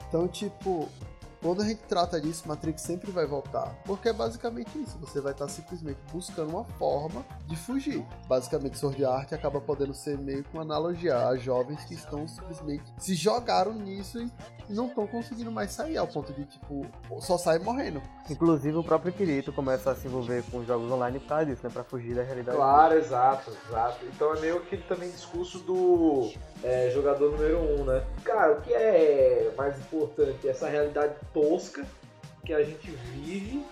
Speaker 4: Então, tipo, quando a gente trata disso, Matrix sempre vai voltar. Porque é basicamente isso. Você vai estar simplesmente buscando uma forma de fugir. Basicamente, Sword Art acaba podendo ser meio que uma analogia a jovens que estão simplesmente se jogaram nisso e não estão conseguindo mais sair, ao ponto de, tipo, só sair morrendo.
Speaker 2: Inclusive o próprio Kirito começa a se envolver com jogos online por causa disso, né? Pra fugir da realidade.
Speaker 3: Claro, exato, exato. Então é meio que também discurso do é, jogador número um, né? Cara, o que é mais importante? Essa realidade tosca que a gente vive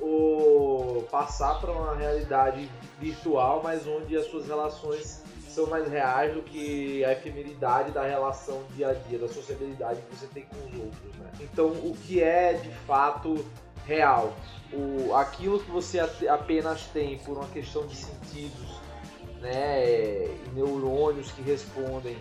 Speaker 3: ou passar para uma realidade virtual, mas onde as suas relações são mais reais do que a efemeridade da relação dia a dia, da sociabilidade que você tem com os outros, né? Então, o que é de fato real? O, aquilo que você apenas tem por uma questão de sentidos, né, neurônios que respondem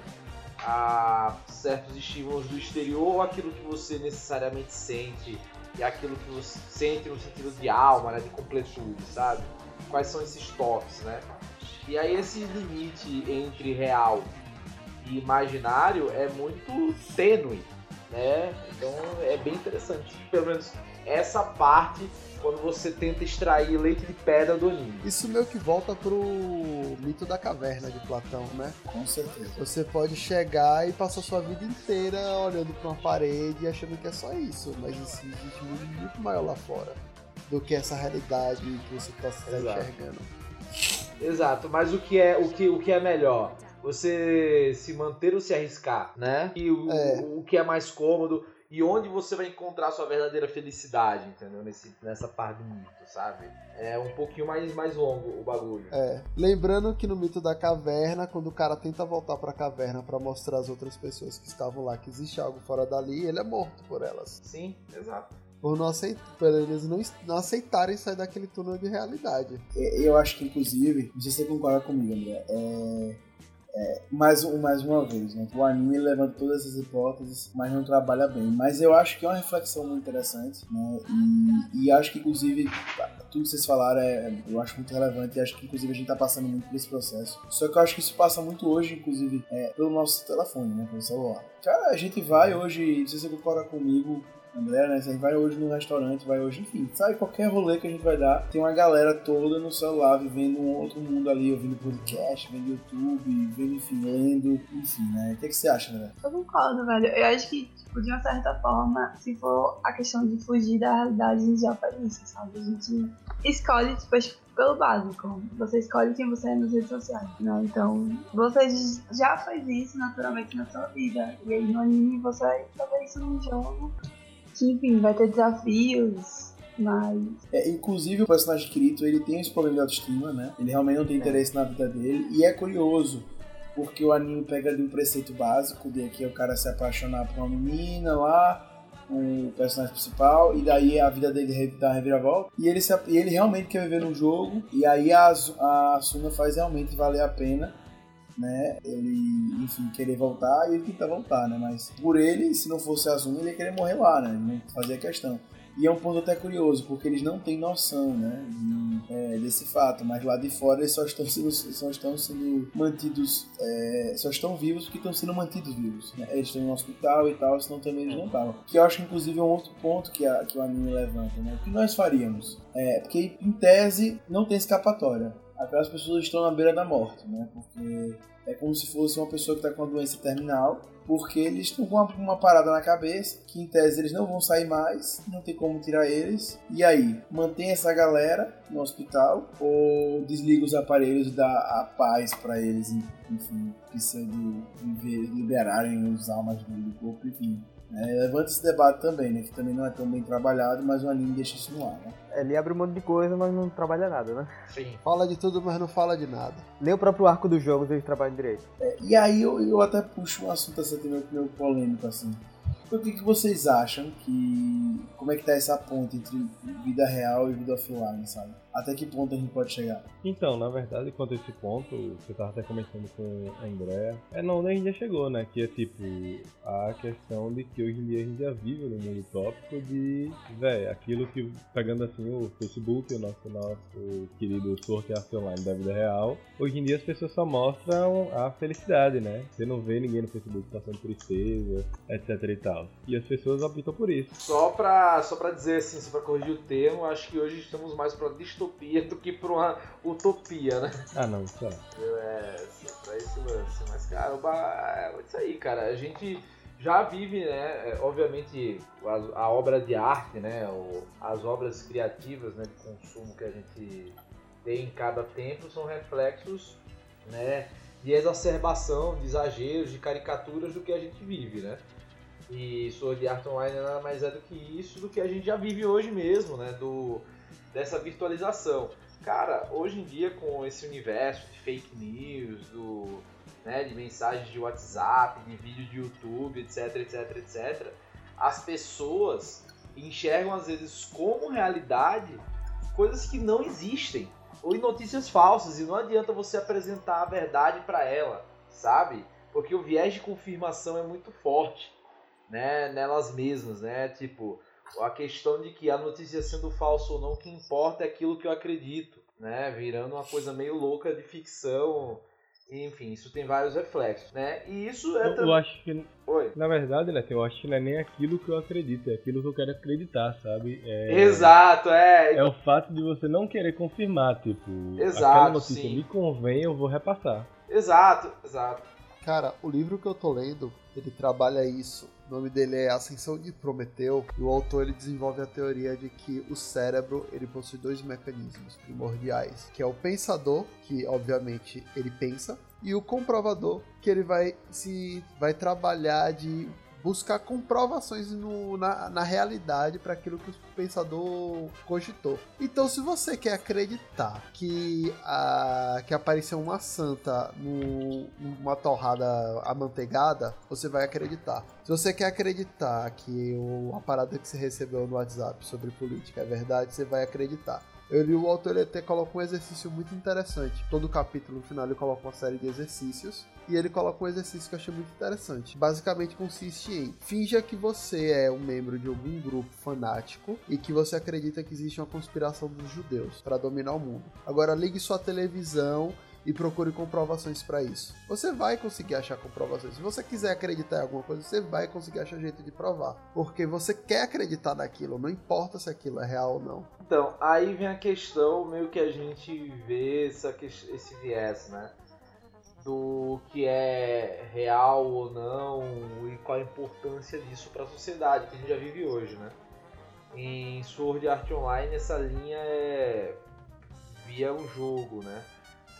Speaker 3: a certos estímulos do exterior aquilo que você necessariamente sente e aquilo que você sente no sentido de alma, né, de completude, sabe? Quais são esses toques, né? E aí esse limite entre real e imaginário é muito tênue, né? Então é bem interessante. Pelo menos essa parte quando você tenta extrair leite de pedra do anime.
Speaker 4: Isso meio que volta pro mito da caverna de Platão, né?
Speaker 1: Com certeza.
Speaker 4: Você pode chegar e passar sua vida inteira olhando para uma parede e achando que é só isso, mas existe um mundo muito maior lá fora do que essa realidade que você está se enxergando.
Speaker 3: Exato, mas o que é o que, o que é melhor? Você se manter ou se arriscar, né? E o,
Speaker 4: É.
Speaker 3: o, o que é mais cômodo e onde você vai encontrar sua verdadeira felicidade, entendeu? Nesse, nessa parte do mito, sabe? É um pouquinho mais, mais longo o bagulho.
Speaker 4: É, lembrando que no mito da caverna, quando o cara tenta voltar pra caverna pra mostrar às outras pessoas que estavam lá que existe algo fora dali, ele é morto por elas.
Speaker 3: Sim, exato.
Speaker 4: Por não aceitar, por eles não, não aceitarem sair daquele túnel de realidade.
Speaker 1: Eu acho que, inclusive, não sei se você concorda comigo, André, é, é, mais, mais uma vez, né? O anime levanta todas essas hipóteses, mas não trabalha bem. Mas eu acho que é uma reflexão muito interessante, né? E, e acho que, inclusive, tudo que vocês falaram é, eu acho muito relevante e acho que, inclusive, a gente tá passando muito por esse processo. Só que eu acho que isso passa muito hoje, inclusive, é, pelo nosso telefone, né? Pelo celular. Cara, a gente vai hoje, não sei se você concorda comigo, André, né? A gente vai hoje no restaurante, vai hoje, enfim, sabe? Qualquer rolê que a gente vai dar, tem uma galera toda no celular, vivendo um outro mundo ali, ouvindo podcast, vendo YouTube, vendo, enfim, lendo, enfim, né? O que, que você acha, André?
Speaker 5: Eu concordo, velho. Eu acho que, tipo, de uma certa forma, se for a questão de fugir da realidade, a gente já faz isso, sabe? A gente escolhe, tipo, pelo básico. Você escolhe quem você é nas redes sociais, né? Então, você já faz isso naturalmente na sua vida. E aí no anime você vai fazer isso num jogo que, enfim, vai ter desafios, mas
Speaker 1: É, inclusive, o personagem Kirito, ele tem esse problema de autoestima, né? Ele realmente não tem interesse na vida dele. E é curioso, porque o anime pega de um preceito básico, de que é o cara se apaixonar por uma menina lá, o personagem principal, e daí a vida dele dá reviravolta. E ele, se, ele realmente quer viver num jogo, e aí a, a Suna faz realmente valer a pena. Né, ele, enfim, querer voltar e ele tentar voltar, né? Mas por ele, se não fosse a Azuna, ele ia querer morrer lá, né? Ele não fazia questão. E é um ponto até curioso, porque eles não têm noção, né, de, é, desse fato, mas lá de fora eles só estão sendo, só estão sendo mantidos, é, só estão vivos porque estão sendo mantidos vivos. Né? Eles estão no hospital e tal, senão também eles não estavam. Que eu acho que inclusive é um outro ponto que, a, que o anime levanta, né? O que nós faríamos? É, porque em tese não tem escapatória. Aquelas pessoas estão na beira da morte, né? Porque é como se fosse uma pessoa que está com uma doença terminal, porque eles estão com uma, uma parada na cabeça, que em tese eles não vão sair mais, não tem como tirar eles. E aí, mantém essa galera no hospital ou desliga os aparelhos e dá a paz para eles, enfim, viver, liberarem os almas do corpo, enfim. É, levanta esse debate também, né? Que também não é tão bem trabalhado, mas o anime deixa isso no ar, né?
Speaker 2: Ele abre um monte de coisa, mas não trabalha nada, né?
Speaker 3: Sim.
Speaker 4: Fala de tudo, mas não fala de nada.
Speaker 2: Nem o próprio arco dos jogos eles trabalham direito.
Speaker 1: E aí eu, eu até puxo um assunto assim, meio, meio polêmico assim. O que, que vocês acham que. Como é que tá essa ponte entre vida real e vida offline, sabe? Até que ponto a gente pode chegar?
Speaker 6: Então, na verdade, quanto a esse ponto, você tava até comentando com a Andrea, é não, nem já chegou, né? Que é tipo, a questão de que hoje em dia a gente já vive no mundo tópico de, velho, aquilo que, pegando assim o Facebook, o nosso, nosso querido Art Online da vida real, hoje em dia as pessoas só mostram a felicidade, né? Você não vê ninguém no Facebook passando tristeza, etc e tal. E as pessoas optam por isso.
Speaker 3: Só pra, só pra dizer assim, só pra corrigir o termo, acho que hoje estamos mais pra distopia do que pra uma utopia, né?
Speaker 6: Ah, não, isso é.
Speaker 3: É, pra esse lance. Mas, cara, é isso aí, cara. A gente já vive, né? é, Obviamente, a, a obra de arte, né? o- as obras criativas né, de consumo que a gente tem em cada tempo são reflexos, né? De exacerbação, de exageros, de caricaturas do que a gente vive, né? E Sword Art Online nada mais é do que isso, do que a gente já vive hoje mesmo, né? Do, dessa virtualização. Cara, hoje em dia com esse universo de fake news, do, né, de mensagens de WhatsApp, de vídeo de YouTube, etc, etc, etc, as pessoas enxergam às vezes como realidade coisas que não existem ou em notícias falsas e não adianta você apresentar a verdade para ela, sabe? Porque o viés de confirmação é muito forte, né, nelas mesmas, né? Tipo, a questão de que a notícia sendo falsa ou não, o que importa é aquilo que eu acredito, né? Virando uma coisa meio louca de ficção. Enfim, isso tem vários reflexos, né? E isso é
Speaker 6: Eu, eu
Speaker 3: também.
Speaker 6: acho que,
Speaker 3: Oi.
Speaker 6: na verdade, né, eu acho que não é nem aquilo que eu acredito, é aquilo que eu quero acreditar, sabe? É,
Speaker 3: Exato, é.
Speaker 6: É o fato de você não querer confirmar, tipo,
Speaker 3: Exato,
Speaker 6: aquela notícia
Speaker 3: sim.
Speaker 6: me convém, eu vou repassar.
Speaker 3: Exato, exato.
Speaker 4: Cara, o livro que eu tô lendo, ele trabalha isso. O nome dele é Ascensão de Prometeu, e o autor ele desenvolve a teoria de que o cérebro ele possui dois mecanismos primordiais, que é o pensador, que obviamente ele pensa, e o comprovador, que ele vai se vai trabalhar de buscar comprovações no- na, na realidade para aquilo que o pensador cogitou. Então, se você quer acreditar que, a, que apareceu uma santa no, numa torrada amanteigada, você vai acreditar. Se você quer acreditar que o, a parada que você recebeu no WhatsApp sobre política é verdade, você vai acreditar. Eu li o autor, ele até coloca um exercício muito interessante. Todo capítulo no final ele coloca uma série de exercícios. E ele coloca um exercício que eu achei muito interessante. Basicamente consiste em finja que você é um membro de algum grupo fanático e que você acredita que existe uma conspiração dos judeus para dominar o mundo. Agora ligue sua televisão e procure comprovações para isso. Você vai conseguir achar comprovações. Se você quiser acreditar em alguma coisa, você vai conseguir achar jeito de provar, porque você quer acreditar naquilo, não importa se aquilo é real ou não.
Speaker 3: Então, aí vem a questão meio que a gente vê essa, esse viés, né? Do que é real ou não e qual a importância disso para a sociedade que a gente já vive hoje, né? Em Sword Art Online essa linha é via um jogo, né?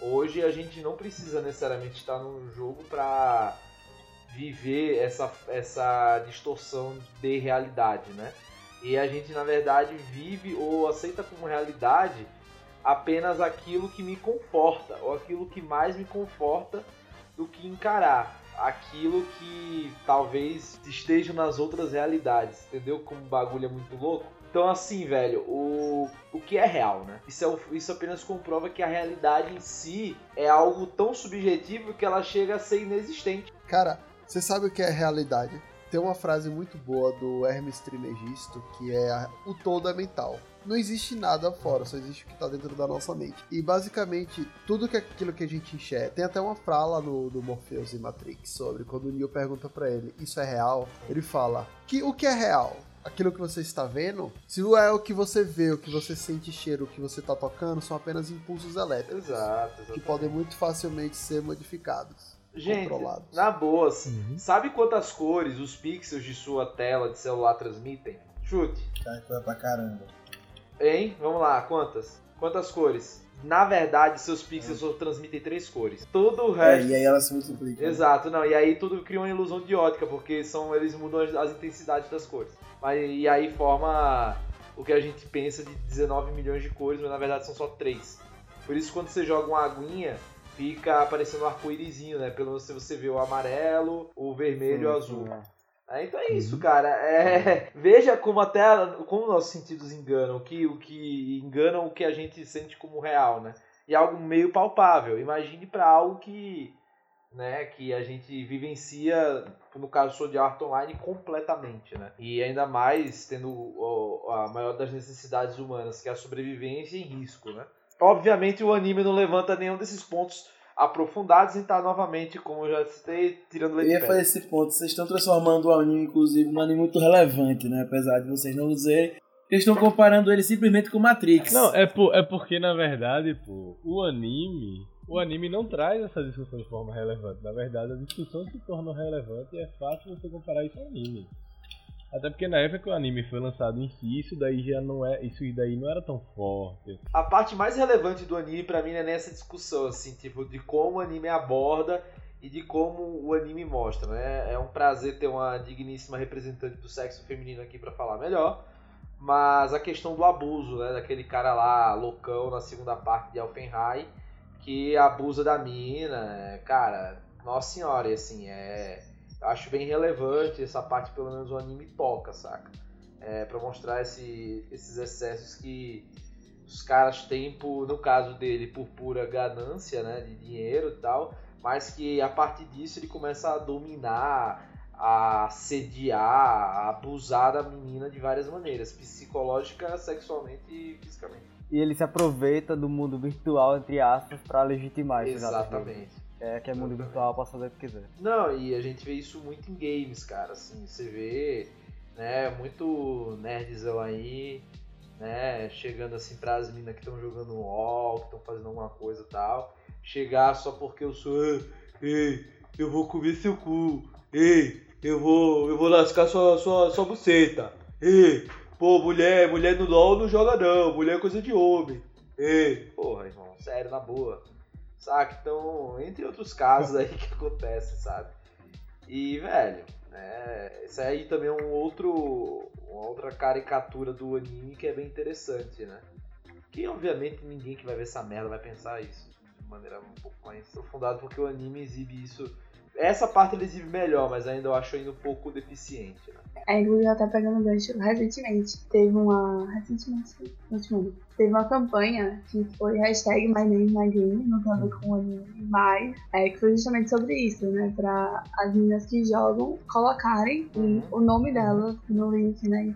Speaker 3: Hoje a gente não precisa necessariamente estar num jogo para viver essa, essa distorção de realidade, né? E a gente, na verdade, vive ou aceita como realidade apenas aquilo que me conforta, ou aquilo que mais me conforta do que encarar aquilo que talvez esteja nas outras realidades, entendeu? Como o bagulho é muito louco. Então, assim, velho, o, o que é real, né? Isso, é, isso apenas comprova que a realidade em si é algo tão subjetivo que ela chega a ser inexistente.
Speaker 4: Cara, você sabe o que é realidade? Tem uma frase muito boa do Hermes Trismegisto que é o todo é mental. Não existe nada fora, só existe o que está dentro da nossa mente. E basicamente, tudo que é aquilo que a gente enxerga. Tem até uma fala no, do Morpheus e Matrix sobre quando o Neo pergunta pra ele: Isso é real? Ele fala: que, O que é real? Aquilo que você está vendo? Se é o que você vê, o que você sente cheiro, o que você está tocando, são apenas impulsos elétricos.
Speaker 3: Exato,
Speaker 4: Que podem muito facilmente ser modificados.
Speaker 3: Gente,
Speaker 4: controlados.
Speaker 3: na boa, assim,
Speaker 6: Uhum.
Speaker 3: sabe quantas cores os pixels de sua tela de celular transmitem? Chute.
Speaker 1: Cara, coisa pra caramba.
Speaker 3: Hein? Vamos lá, quantas? Quantas cores? Na verdade, seus pixels só transmitem três cores. Todo o
Speaker 1: É,
Speaker 3: resto.
Speaker 1: e aí ela se multiplica.
Speaker 3: Exato, não, e aí tudo cria uma ilusão de ótica, porque são eles mudam as, as intensidades das cores. Mas, e aí forma o que a gente pensa de 19 milhões de cores, mas na verdade são só três. Por isso quando você joga uma aguinha, fica aparecendo um arco-írisinho, né? Pelo menos se você vê o amarelo, o vermelho e o azul.
Speaker 2: sim, é.
Speaker 3: É, então é isso, cara. É, <laughs> veja como até como nossos sentidos enganam, que o que enganam o que a gente sente como real, né? E algo meio palpável. Imagine para algo que, né, que a gente vivencia, no caso do Sword Art Online, completamente, né? E ainda mais tendo a maior das necessidades humanas, que é a sobrevivência em risco, né? Obviamente o anime não levanta nenhum desses pontos aprofundados e tá novamente, como eu já citei, tirando leite
Speaker 1: Eu ia fazer esse ponto. Vocês estão transformando o anime, inclusive, num anime muito relevante, né? Apesar de vocês não dizerem. Eles estão comparando ele simplesmente com Matrix.
Speaker 6: Não, é, por, é porque, na verdade, pô, o anime. O anime não traz essa discussão de forma relevante. Na verdade, a discussão se torna relevante e é fácil você comparar isso ao anime. Até porque na época que o anime foi lançado em si, isso daí já não é. Isso daí não era tão forte.
Speaker 3: A parte mais relevante do anime para mim é nessa discussão, assim, tipo, de como o anime aborda e de como o anime mostra, né? É um prazer ter uma digníssima representante do sexo feminino aqui para falar melhor. Mas a questão do abuso, né? Daquele cara lá, loucão, na segunda parte de Elfenheim, que abusa da mina, cara, nossa senhora, assim, é acho bem relevante essa parte, pelo menos o anime toca, saca? É, para mostrar esse, esses excessos que os caras têm, por, no caso dele, por pura ganância, né, de dinheiro e tal, mas que a partir disso ele começa a dominar, a sediar, a abusar da menina de várias maneiras, psicológica, sexualmente e fisicamente.
Speaker 2: E ele se aproveita do mundo virtual, entre aspas, para legitimar
Speaker 3: Exatamente.
Speaker 2: É, que é mundo virtual, posso fazer o que quiser.
Speaker 3: Não, e a gente vê isso muito em games, cara, assim, você vê, né, muito nerdzão aí, né, chegando assim pras minas que estão jogando WoW, que estão fazendo alguma coisa e tal, chegar só porque eu sou, ei, eu vou comer seu cu, ei, eu vou, eu vou lascar sua, sua, sua buceta, ei, pô, mulher, mulher no LoL não joga não, mulher é coisa de homem, ei, porra, irmão, sério, na boa. Saca? Então, entre outros casos aí que acontece, sabe? E, velho, né, esse aí também é um outro, uma outra caricatura do anime que é bem interessante, né? Que, obviamente, ninguém que vai ver essa merda vai pensar isso de maneira um pouco mais aprofundada, porque o anime exibe isso essa parte ele exibe melhor, mas ainda eu acho ainda um pouco deficiente, né?
Speaker 5: É, inclusive até pegando gancho, recentemente teve uma. Recentemente, último teve uma campanha que foi hashtag My Name My Game, não tem a ver com o anime, mas é, que foi justamente sobre isso, né? Pra as meninas que jogam colocarem uhum. o nome delas no link, né?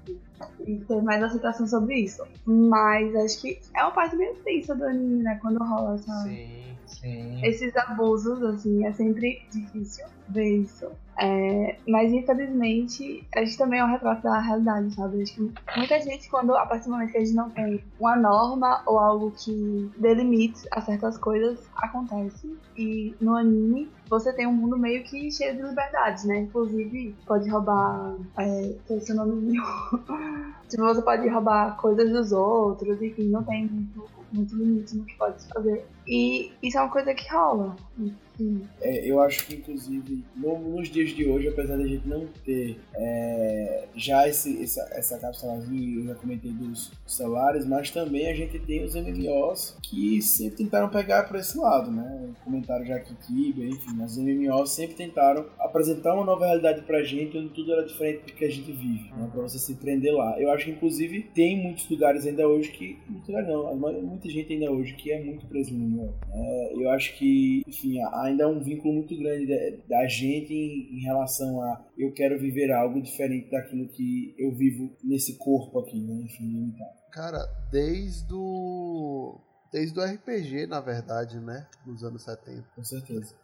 Speaker 5: E ter mais aceitação sobre isso. Mas acho que é uma parte meio tensa do anime, né? Quando rola essa.
Speaker 3: Sim Sim.
Speaker 5: esses abusos, assim, é sempre difícil ver isso. É, mas infelizmente, a gente também é um retrato da realidade, sabe? Acho que muita gente, quando a partir do momento que a gente não tem uma norma ou algo que delimite a certas coisas, acontece. E no anime, você tem um mundo meio que cheio de liberdades, né? Inclusive, pode roubar. É, esse nome meu. <laughs> tipo, você pode roubar coisas dos outros, enfim, não tem muito, muito limite no que pode fazer. E isso é uma coisa que rola.
Speaker 1: É, eu acho que, inclusive, no, nos dias de hoje, apesar de a gente não ter é, já esse, essa, essa cápsulazinha, eu já comentei dos celulares, mas também a gente tem os MMOs que sempre tentaram pegar para esse lado, né? Comentaram já aqui Tibia, enfim, as MMOs sempre tentaram apresentar uma nova realidade pra gente onde tudo era diferente do que a gente vive, né? Pra você se prender lá. Eu acho que, inclusive, tem muitos lugares ainda hoje que. Muito não, muita gente ainda hoje que é muito preso no MMO. É, eu acho que, enfim, a ainda é um vínculo muito grande da, gente em, em, relação a eu quero viver algo diferente daquilo que eu vivo nesse corpo aqui, né? Enfim, limitado.
Speaker 4: Cara, desde o. Desde o RPG, na verdade, né? Nos anos 70.
Speaker 1: Com certeza.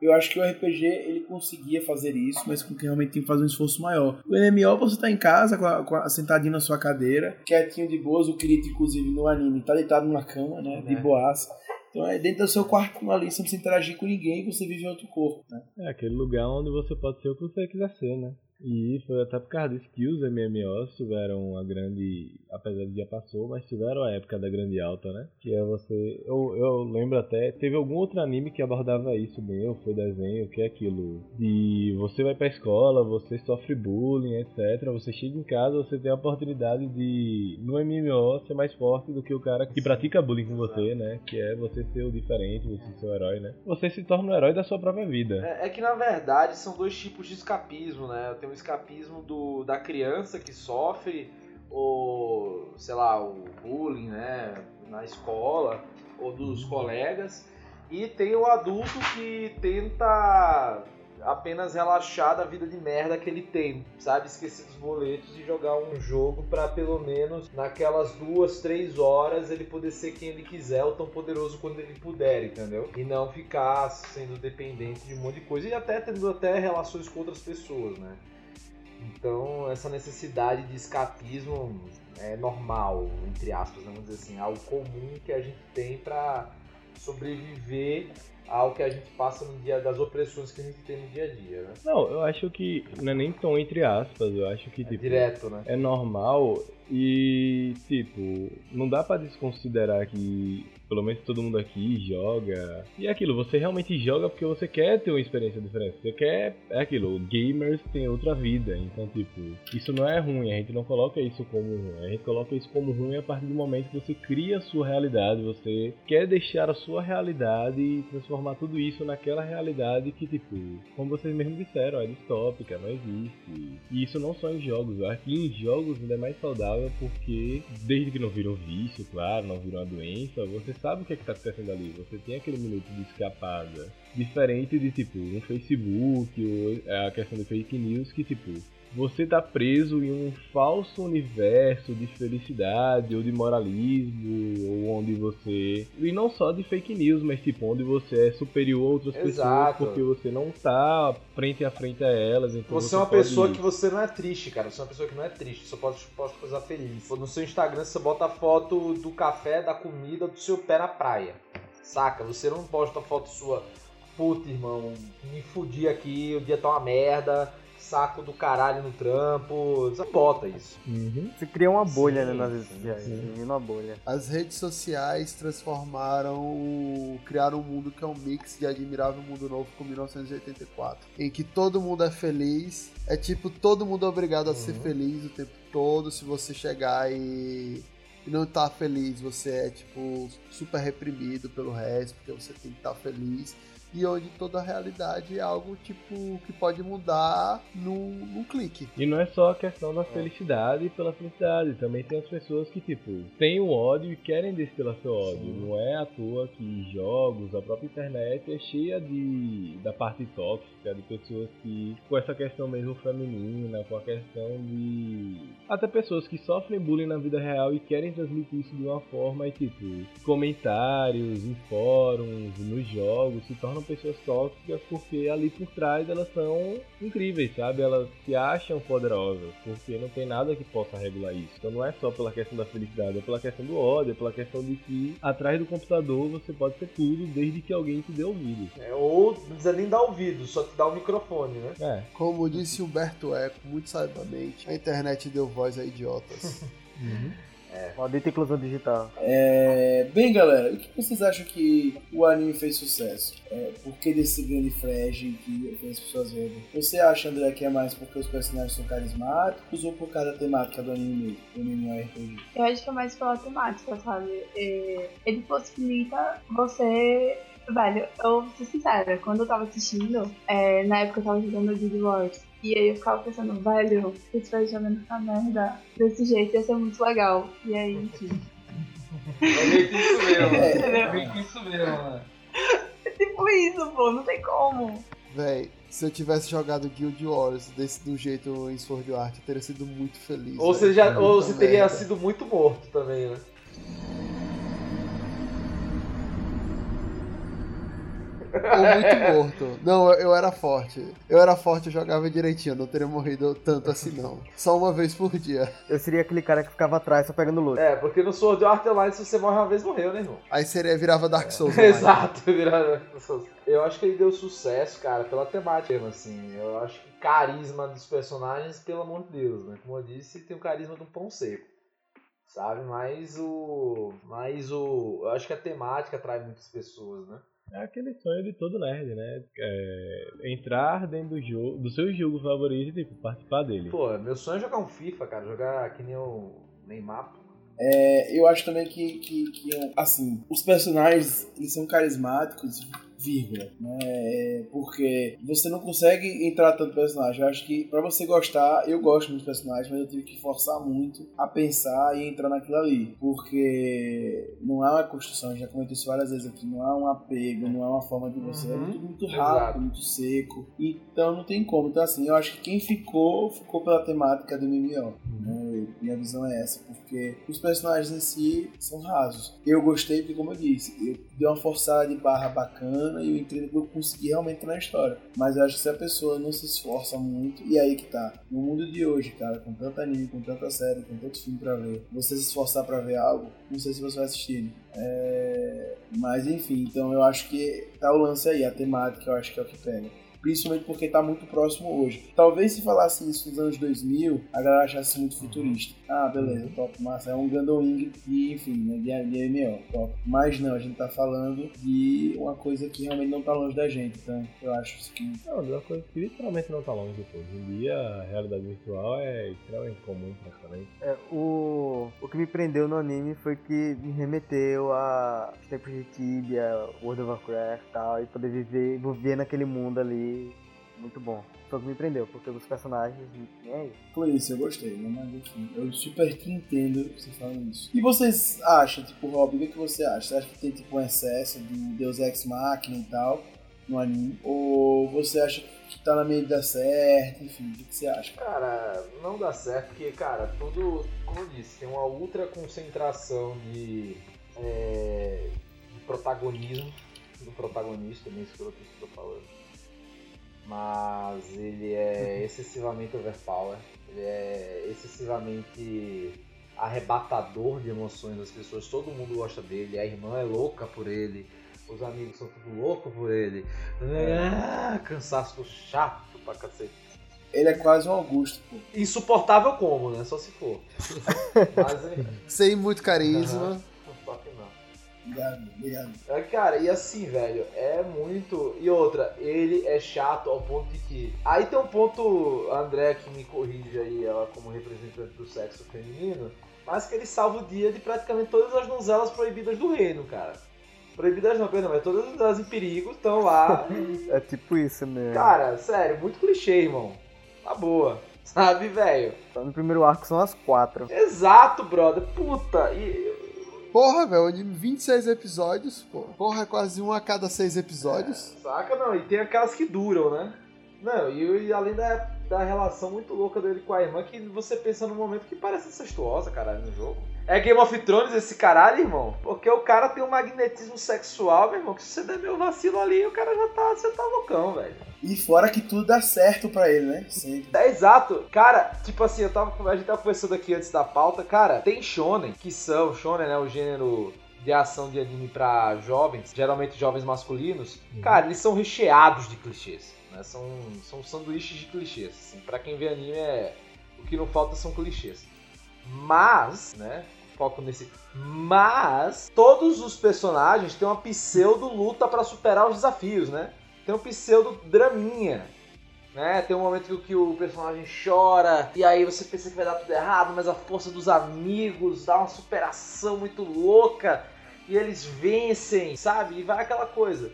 Speaker 1: Eu acho que o RPG ele conseguia fazer isso, mas com que realmente tem que fazer um esforço maior. O MMO você tá em casa, com a, com a, sentadinho na sua cadeira, quietinho de boas, o Kirito, inclusive, no anime, tá deitado numa cama, né? De é. boas. Então é dentro do seu quarto ali, você interagir com ninguém, você vive em outro corpo, né?
Speaker 6: É aquele lugar onde você pode ser o que você quiser ser, né? E foi até por causa disso que os MMOs tiveram a grande. Apesar de já passou, mas tiveram a época da grande alta, né? Que é você. Eu, eu lembro até. Teve algum outro anime que abordava isso bem, ou foi desenho, que é aquilo. De você vai pra escola, você sofre bullying, etc. Você chega em casa, você tem a oportunidade de, no MMO, ser mais forte do que o cara que pratica bullying com você, né? Que é você ser o diferente, você ser o herói, né? Você se torna o herói da sua própria vida.
Speaker 3: É, é que na verdade são dois tipos de escapismo, né? Eu tenho o escapismo do, da criança que sofre, ou sei lá, o bullying, né, na escola, ou dos colegas, e tem o adulto que tenta apenas relaxar da vida de merda que ele tem, sabe? Esquecer dos boletos e jogar um jogo para pelo menos naquelas duas, três horas ele poder ser quem ele quiser ou tão poderoso quando ele puder, entendeu? E não ficar sendo dependente de um monte de coisa e até tendo até relações com outras pessoas, né? Então essa necessidade de escapismo é normal, entre aspas, vamos dizer assim, algo comum que a gente tem para sobreviver ao que a gente passa no dia das opressões que a gente tem no dia a dia, né?
Speaker 6: Não, eu acho que não é nem tão entre aspas, eu acho que
Speaker 3: É
Speaker 6: tipo
Speaker 3: direto, né?
Speaker 6: é normal e tipo, não dá pra desconsiderar que pelo menos todo mundo aqui joga. E é aquilo, você realmente joga porque você quer ter uma experiência diferente. Você quer. É aquilo, gamers têm outra vida. Então, tipo, isso não é ruim. A gente não coloca isso como ruim. A gente coloca isso como ruim a partir do momento que você cria a sua realidade. Você quer deixar a sua realidade e transformar tudo isso naquela realidade que, tipo, como vocês mesmos disseram, é distópica, não existe. E isso não só em jogos. Que em jogos ainda é mais saudável porque, desde que não viram vício, claro, não viram a doença, você sabe o que é que tá acontecendo ali. Você tem aquele minuto de escapada. Diferente de, tipo, um Facebook ou a questão de fake news que, tipo, você tá preso em um falso universo de felicidade ou de moralismo, ou onde você. E não só de fake news, mas tipo, onde você é superior a outras
Speaker 3: Exato.
Speaker 6: pessoas porque você não tá frente a frente a elas. Então
Speaker 3: Você é uma pessoa que você não é triste, cara. Você é uma pessoa que não é triste. Você pode, pode coisa feliz. No seu Instagram você bota a foto do café, da comida, do seu pé na praia. Saca? Você não posta foto sua. Puta, irmão, me fudi aqui, o dia tá uma merda, saco do caralho no trampo. Bota isso.
Speaker 6: Uhum.
Speaker 2: Você cria uma bolha, né,
Speaker 3: Sim,
Speaker 2: nas redes sociais.
Speaker 3: sim.
Speaker 2: Numa bolha.
Speaker 4: As redes sociais transformaram, o- criaram um mundo que é um mix de Admirável Mundo Novo com 1984, em que todo mundo é feliz, é tipo todo mundo é obrigado a ser feliz o tempo todo. Se você chegar e, e não tá feliz, você é tipo super reprimido pelo resto, porque você tem que estar feliz. E onde toda a realidade é algo tipo que pode mudar num, num clique.
Speaker 6: E não é só a questão da felicidade pela felicidade, também tem as pessoas que, tipo, têm o ódio e querem destilar seu ódio. Não é à toa que jogos, a própria internet é cheia de da parte tóxica, de pessoas que, com essa questão mesmo feminina, com a questão de. Até pessoas que sofrem bullying na vida real e querem transmitir isso de uma forma e, tipo, comentários em fóruns, nos jogos, se tornam pessoas tóxicas porque ali por trás elas são incríveis, sabe? Elas se acham poderosas, porque não tem nada que possa regular isso. Então não é só pela questão da felicidade, é pela questão do ódio, é pela questão de que atrás do computador você pode ser tudo desde que alguém te dê ouvido.
Speaker 3: É, ou não precisa nem dar ouvido, só dá o microfone, né?
Speaker 6: É.
Speaker 4: Como disse Humberto Eco, muito sabiamente, a internet deu voz a idiotas. <laughs>
Speaker 2: Maldita inclusão digital.
Speaker 1: É, bem, galera, o que vocês acham que o anime fez sucesso? É, por que desse grande frege que que as pessoas veem? Você acha, André, que é mais porque os personagens são carismáticos ou por causa da temática do anime mesmo? Do MMORPG?
Speaker 5: Eu acho que é mais pela temática, sabe? É, Ele possibilita você. Velho, eu vou ser sincera, quando eu tava assistindo, é, na época eu tava jogando Guild Wars, e aí eu ficava pensando, velho, se eu estiver jogando essa merda desse jeito ia ser muito legal. E aí, enfim.
Speaker 3: É meio que isso <laughs> mesmo.
Speaker 5: É.
Speaker 3: meio que isso mesmo, né?
Speaker 5: É tipo isso, pô, não tem como.
Speaker 4: Véi, se eu tivesse jogado Guild Wars desse, do jeito em Sword Art, eu teria sido muito feliz.
Speaker 3: Ou
Speaker 4: véi.
Speaker 3: você, já, ou você teria sido muito morto também, né?
Speaker 4: Ou muito morto. Não, eu, eu era forte. Eu era forte, eu jogava direitinho. Eu não teria morrido tanto assim, não. Só uma vez por dia.
Speaker 2: Eu seria aquele cara que ficava atrás só pegando loot.
Speaker 3: É, porque no Sword Art Online, se você morre uma vez, morreu, né, irmão?
Speaker 4: Aí seria, virava Dark <laughs> Souls. online.
Speaker 3: Exato, virando. Eu acho que ele deu sucesso, cara, pela temática mesmo, assim. Eu acho que carisma dos personagens, pelo amor de Deus, né? Como eu disse, tem o carisma de um pão seco. Sabe? Mas o. Mas o. Eu acho que a temática atrai muitas pessoas, né?
Speaker 6: É aquele sonho de todo nerd, né? É, entrar dentro do jogo, do seu jogo favorito e tipo, participar dele.
Speaker 3: Pô, meu sonho é jogar um FIFA, cara. Jogar que nem o Neymar.
Speaker 1: É, eu acho também que, que, que, assim, os personagens, eles são carismáticos, né? É, Porque você não consegue entrar tanto personagem. Eu acho que pra você gostar, eu gosto dos personagens, mas eu tive que forçar muito a pensar e entrar naquilo ali. Porque não há uma construção, eu já comentei isso várias vezes aqui, não há um apego, não há uma forma de você. É
Speaker 3: Uhum.
Speaker 1: muito, muito rápido,
Speaker 3: Exato.
Speaker 1: muito seco. Então não tem como. Então assim, eu acho que quem ficou, ficou pela temática do MMO. né? Minha visão é essa, porque os personagens em si são rasos. Eu gostei porque, como eu disse, eu dei uma forçada de barra bacana e eu entrei eu consegui realmente entrar na história. Mas eu acho que se a pessoa não se esforça muito, e aí que tá. No mundo de hoje, cara, com tanto anime, com tanta série, com tanto filme pra ver, você se esforçar pra ver algo, não sei se você vai assistir. É... Mas enfim, então eu acho que tá o lance aí, a temática eu acho que é o que pega. Principalmente porque tá muito próximo hoje. Talvez se falasse isso nos anos 2000, a galera achasse muito futurista. Ah, beleza, top, massa. É um Gundam de, enfim, né, de, de MMO, top. Mas não, a gente tá falando de uma coisa que realmente não tá longe da gente. Então, eu acho que
Speaker 6: Não, de uma coisa que literalmente não tá longe. Pô. Hoje em dia a realidade virtual é extremamente comum praticamente.
Speaker 2: É, o, o que me prendeu no anime foi que me remeteu a tempos de Tibia, World of Warcraft e tal, e poder viver, viver naquele mundo ali, muito bom. Foi o que me prendeu, porque os personagens, nem aí.
Speaker 1: Por isso, eu gostei, né? Mas enfim, eu super te entendo você falando isso. E vocês acham, tipo, Rob, o que, que você acha? Você acha que tem tipo um excesso do Deus Ex Machina e tal no anime? Ou você acha que tá na medida certa? Enfim, o que, que você acha?
Speaker 3: Cara, não dá certo porque, cara, tudo, como eu disse, tem uma ultra concentração de, é, de protagonismo do protagonista, nem escroto isso que eu tô falando. Mas ele é excessivamente overpower, ele é excessivamente arrebatador de emoções das pessoas, todo mundo gosta dele, a irmã é louca por ele, os amigos são tudo loucos por ele. Ah, cansaço chato pra cacete.
Speaker 1: Ele é quase um Augusto, pô.
Speaker 3: Insuportável como, né? Só se for. <laughs> Mas
Speaker 4: Sem muito carisma.
Speaker 3: não.
Speaker 1: Obrigado, obrigado.
Speaker 3: É, cara, e assim, velho, é muito. E outra, ele é chato ao ponto de que. Aí tem um ponto, a André que me corrige aí, ela como representante do sexo feminino, mas que ele salva o dia de praticamente todas as donzelas proibidas do reino, cara. Proibidas não, perdão, mas todas elas em perigo estão lá.
Speaker 2: É tipo isso mesmo.
Speaker 3: cara, sério, muito clichê, irmão. Na boa. <laughs> Sabe, velho?
Speaker 2: Só no primeiro arco são as quatro.
Speaker 3: Exato, brother. Puta. E,
Speaker 4: Porra, velho, anime 26 episódios, pô. Porra, é quase um a cada seis episódios.
Speaker 3: Saca não, e tem aquelas que duram, né? Não, e, e além da, da relação muito louca dele com a irmã, que você pensa num momento que parece incestuosa, caralho, no jogo. É Game of Thrones esse caralho, irmão? Porque o cara tem um magnetismo sexual, meu irmão, que se você der meu vacilo ali, o cara já tá, você tá loucão, velho.
Speaker 1: E fora que tudo dá certo pra ele, né? Sempre.
Speaker 3: É exato. Cara, tipo assim, eu tava, a gente tava conversando aqui antes da pauta, cara, tem shonen, que são, shonen, né, o gênero de ação de anime pra jovens, geralmente jovens masculinos, cara, eles são recheados de clichês, né? São, são sanduíches de clichês, assim. Pra quem vê anime, é... o que não falta são clichês. Mas, né, foco nesse... Mas, todos os personagens têm uma pseudo luta pra superar os desafios, né? Tem um pseudo draminha, né? Tem um momento que o personagem chora e aí você pensa que vai dar tudo errado, mas a força dos amigos dá uma superação muito louca e eles vencem, sabe? E vai aquela coisa.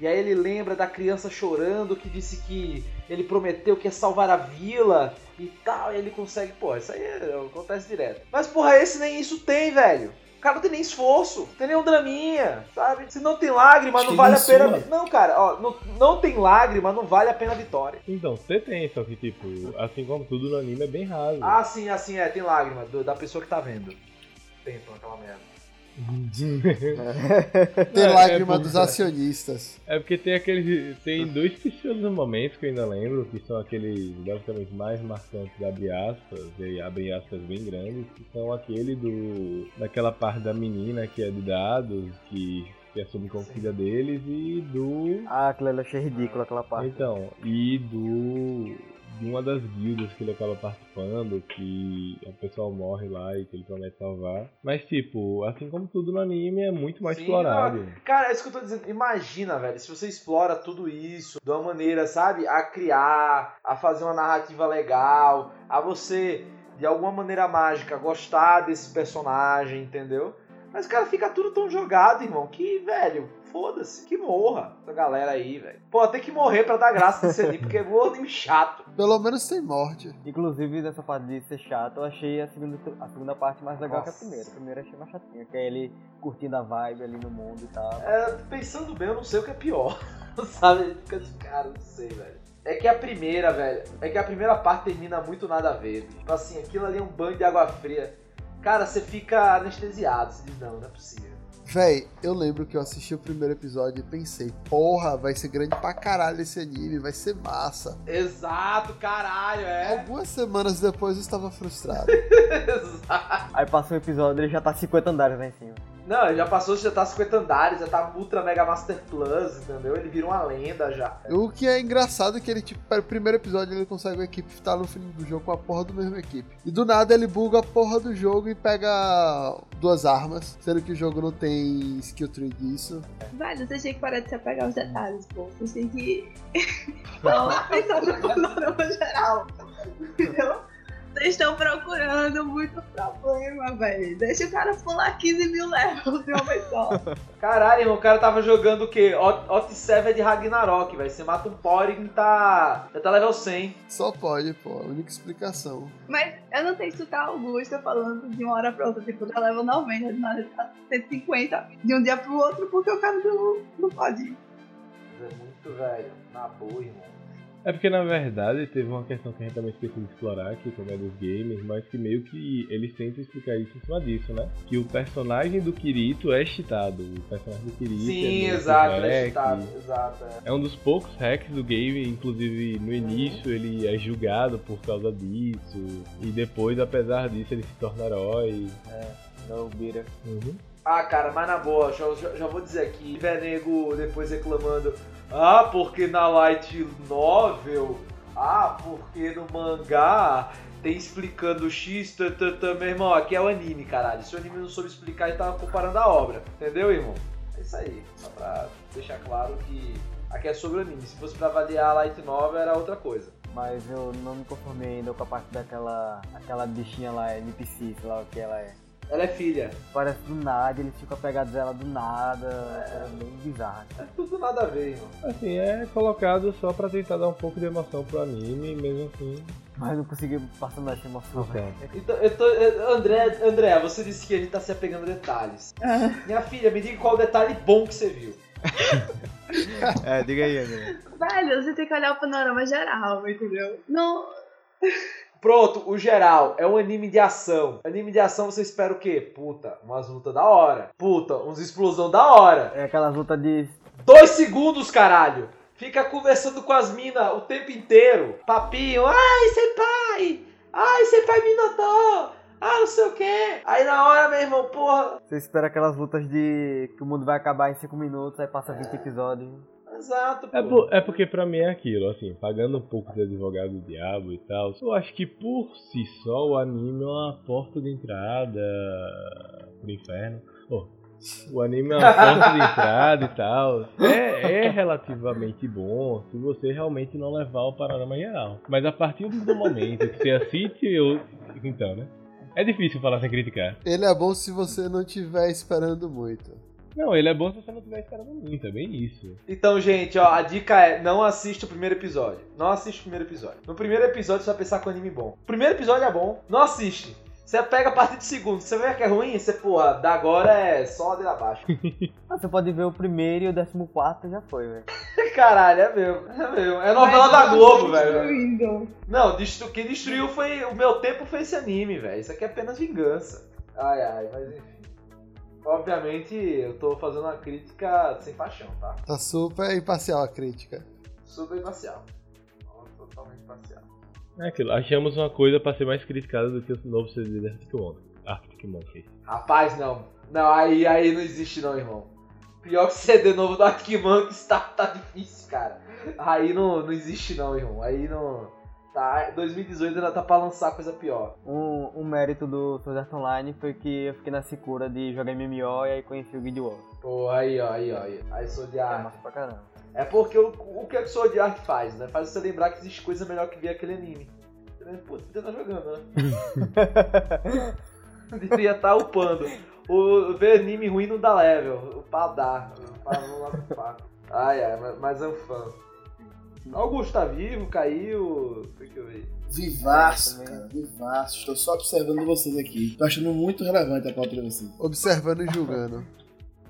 Speaker 3: E aí ele lembra da criança chorando que disse que ele prometeu que ia salvar a vila e tal, e ele consegue. Pô, isso aí é- acontece direto. Mas porra, esse nem isso tem, velho. O cara não tem nem esforço, não tem nem um draminha, sabe? Se não tem lágrima,
Speaker 1: Acho
Speaker 3: não vale a pena. Não, cara, ó, não, não tem lágrima, não vale a pena a vitória.
Speaker 6: Então, você tem, só que tipo, assim como tudo no anime é bem raso.
Speaker 3: Ah, sim, assim é, tem lágrima do- da pessoa que tá vendo. Tem, então, aquela merda. <laughs>
Speaker 4: Tem
Speaker 6: É,
Speaker 4: lágrima
Speaker 6: é bom,
Speaker 4: dos
Speaker 6: cara.
Speaker 4: acionistas.
Speaker 6: É porque tem aqueles. Tem dois pequenos momentos que eu ainda lembro, que são aqueles basicamente mais marcantes, abre aspas, e aí abrem aspas bem grandes, que são aquele do. daquela parte da menina que é de dados, que, que assume como filha deles, e do.
Speaker 2: Ah, eu achei ridículo, aquela parte.
Speaker 6: Então, e do. De uma das guildas que ele acaba participando, que o pessoal morre lá e que ele promete salvar. Mas, tipo, assim como tudo no anime, é muito mais
Speaker 3: Sim,
Speaker 6: explorado.
Speaker 3: Cara, é isso que eu tô dizendo. Imagina, velho, se você explora tudo isso de uma maneira, sabe, a criar, a fazer uma narrativa legal, a você, de alguma maneira mágica, gostar desse personagem, entendeu? Mas, cara, fica tudo tão jogado, irmão, que, velho, foda-se, que morra essa galera aí, velho. Pô, tem que morrer pra dar graça nesse anime, porque é um anime chato. <laughs>
Speaker 4: Pelo menos tem morte.
Speaker 2: Inclusive, nessa parte de ser chato, eu achei a segunda, a segunda parte mais legal que a
Speaker 3: Nossa.
Speaker 2: primeira. A primeira eu achei mais chatinha, que é ele curtindo a vibe ali no mundo e tal.
Speaker 3: É, pensando bem, eu não sei o que é pior. <laughs> Sabe? Fica de cara, não sei, velho. É que a primeira, velho, é que a primeira parte termina muito nada a ver. Tipo assim, aquilo ali é um banho de água fria. Cara, você fica anestesiado. Você diz, não, não é possível.
Speaker 4: Véi, eu lembro que eu assisti o primeiro episódio e pensei, porra, vai ser grande pra caralho esse anime, vai ser massa.
Speaker 3: Exato, caralho, é.
Speaker 4: Algumas semanas depois eu estava frustrado. <laughs>
Speaker 3: Exato.
Speaker 2: Aí passa um episódio ele já tá 50 andares lá em cima.
Speaker 3: Não, ele já passou, já tá 50 andares, já tá Ultra Mega Master Plus, entendeu? Ele vira uma lenda já.
Speaker 4: o que é engraçado é que ele, tipo, para o primeiro episódio ele consegue a equipe estar no fim do jogo com a porra do mesmo equipe. E do nada ele buga a porra do jogo e pega duas armas, sendo que o jogo não tem skill tree disso.
Speaker 5: Velho, você tinha que parar de se apegar aos detalhes, pô. Você tem que. <laughs> Não, pensar no panorama geral. Entendeu? Vocês estão procurando muito problema, velho. Deixa o cara pular 15 mil levels de uma vez só. <laughs>
Speaker 3: Caralho, irmão, o cara tava jogando o quê? Ot- Ot 7 de Ragnarok, velho. Você mata um Porygon e tá. Já tá level 100.
Speaker 4: Só pode, pô, a única explicação.
Speaker 5: Mas eu não sei escutar a Augusta falando de uma hora pra outra, tipo, tá level 90, de nada tá 150, de um dia pro outro, porque o cara não, não pode ir.
Speaker 3: Mas É muito velho. Na boa, irmão.
Speaker 6: É porque na verdade teve uma questão que a gente também esqueceu de explorar aqui como é dos games, mas que meio que eles tentam explicar isso em cima disso, né? Que o personagem do Kirito é cheatado. O personagem do Kirito é
Speaker 3: Sim,
Speaker 6: muito
Speaker 3: exato, é
Speaker 6: hack.
Speaker 3: citado. Exato, é.
Speaker 6: É um dos poucos hacks do game, inclusive no início ele é julgado por causa disso, e depois, apesar disso, ele se torna herói.
Speaker 2: No Beater.
Speaker 6: Uhum.
Speaker 3: Ah, cara, mas na boa, já, já- já vou dizer aqui, tiver nego depois reclamando, ah, porque na light novel, ah, porque no mangá tem explicando X, tã, tã, tã. meu irmão, aqui é o anime, caralho. Se o anime não soube explicar, ele tava comparando a obra, entendeu, irmão? É isso aí, só pra deixar claro que aqui é sobre o anime. Se fosse pra avaliar a light novel, era outra coisa.
Speaker 2: Mas eu não me conformei ainda com a parte daquela aquela bichinha lá, NPC, sei lá o que ela é.
Speaker 3: Ela é filha.
Speaker 2: Parece do nada, eles ficam pegados dela do nada, é bem bizarro.
Speaker 3: É tudo nada a ver, irmão.
Speaker 6: Assim, é colocado só pra tentar dar um pouco de emoção pro anime, mesmo assim.
Speaker 2: Mas não consegui passar nessa emoção, velho.
Speaker 3: Então, eu tô, eu- André, André, você disse que a gente tá se apegando a detalhes. Minha filha, me diga qual o detalhe bom que você viu. <laughs>
Speaker 2: É, diga aí, André.
Speaker 5: Velho, você tem que olhar o panorama geral, entendeu? Não.
Speaker 3: Pronto, o geral é um anime de ação. Anime de ação você espera o quê? Puta, umas lutas da hora. Puta, uns explosão da hora.
Speaker 2: É aquelas lutas de.
Speaker 3: Dois segundos, caralho. Fica conversando com as minas o tempo inteiro. Papinho, ai, senpai. Ai, senpai me notou. Ah, não sei o quê. Aí na hora, meu irmão, porra.
Speaker 2: Você espera aquelas lutas de. que o mundo vai acabar em 5 minutos, aí passa 20 episódios.
Speaker 3: Exato, pô.
Speaker 6: É, por- é porque pra mim é aquilo, assim, pagando um pouco de advogado do diabo e tal, eu acho que por si só o anime é uma porta de entrada pro inferno. Oh, o anime é uma <laughs> porta de entrada e tal. É, é relativamente bom se você realmente não levar o panorama geral. Mas a partir do momento que você assiste, eu. Então, né? É difícil falar sem criticar.
Speaker 4: Ele é bom se você não estiver esperando muito.
Speaker 6: Não, ele é bom se você não estiver esperando muito, é bem isso.
Speaker 3: Então, gente, ó, a dica é não assiste o primeiro episódio. Não assiste o primeiro episódio. No primeiro episódio você vai pensar com anime bom. O primeiro episódio é bom, não assiste. Você pega a partir do segundo. Você vê que é ruim, você, porra, da agora é só ladeira abaixo. <laughs>
Speaker 2: Ah, você pode ver o primeiro e o décimo quarto já foi, velho.
Speaker 3: Caralho, é mesmo, é mesmo. É novela da Globo, velho. Não, destru... quem destruiu foi. O meu tempo foi esse anime, velho. Isso aqui é apenas vingança. Ai, ai, mas enfim. Obviamente, eu tô fazendo uma crítica sem paixão, tá?
Speaker 4: Tá super imparcial a crítica.
Speaker 3: Super imparcial. Totalmente parcial.
Speaker 6: É aquilo, achamos uma coisa pra ser mais criticada do que o novo CD da Arctic Monkey. Arctic Monkey.
Speaker 3: Rapaz, não. Não, aí, aí não existe não, irmão. Pior que CD novo do Arctic Monkeys <laughs> tá, tá difícil, cara. Aí não, não existe não, irmão. Aí não... Tá, 2018 ainda tá pra lançar coisa pior.
Speaker 2: Um, um mérito do Sword Art Online foi que eu fiquei na secura de jogar MMO e aí conheci o Guild Wars.
Speaker 3: Pô, aí, ó, aí, ó. Aí, aí sou de
Speaker 2: É
Speaker 3: arte.
Speaker 2: massa pra caramba.
Speaker 3: É porque o, o que é que o Sword Art faz, né? Faz você lembrar que existe coisa melhor que ver aquele anime. Pô, você tá jogando, né? <laughs> Devia estar upando. o ver anime ruim não dá level. O pá dá. O pá não pro pá. Ai, ai, mas é um fã. Augusto tá vivo, caiu. Que eu ver.
Speaker 1: Vivaço, cara, vivaço. Estou só observando vocês aqui. Tô achando muito relevante a pauta de vocês.
Speaker 4: Observando e julgando.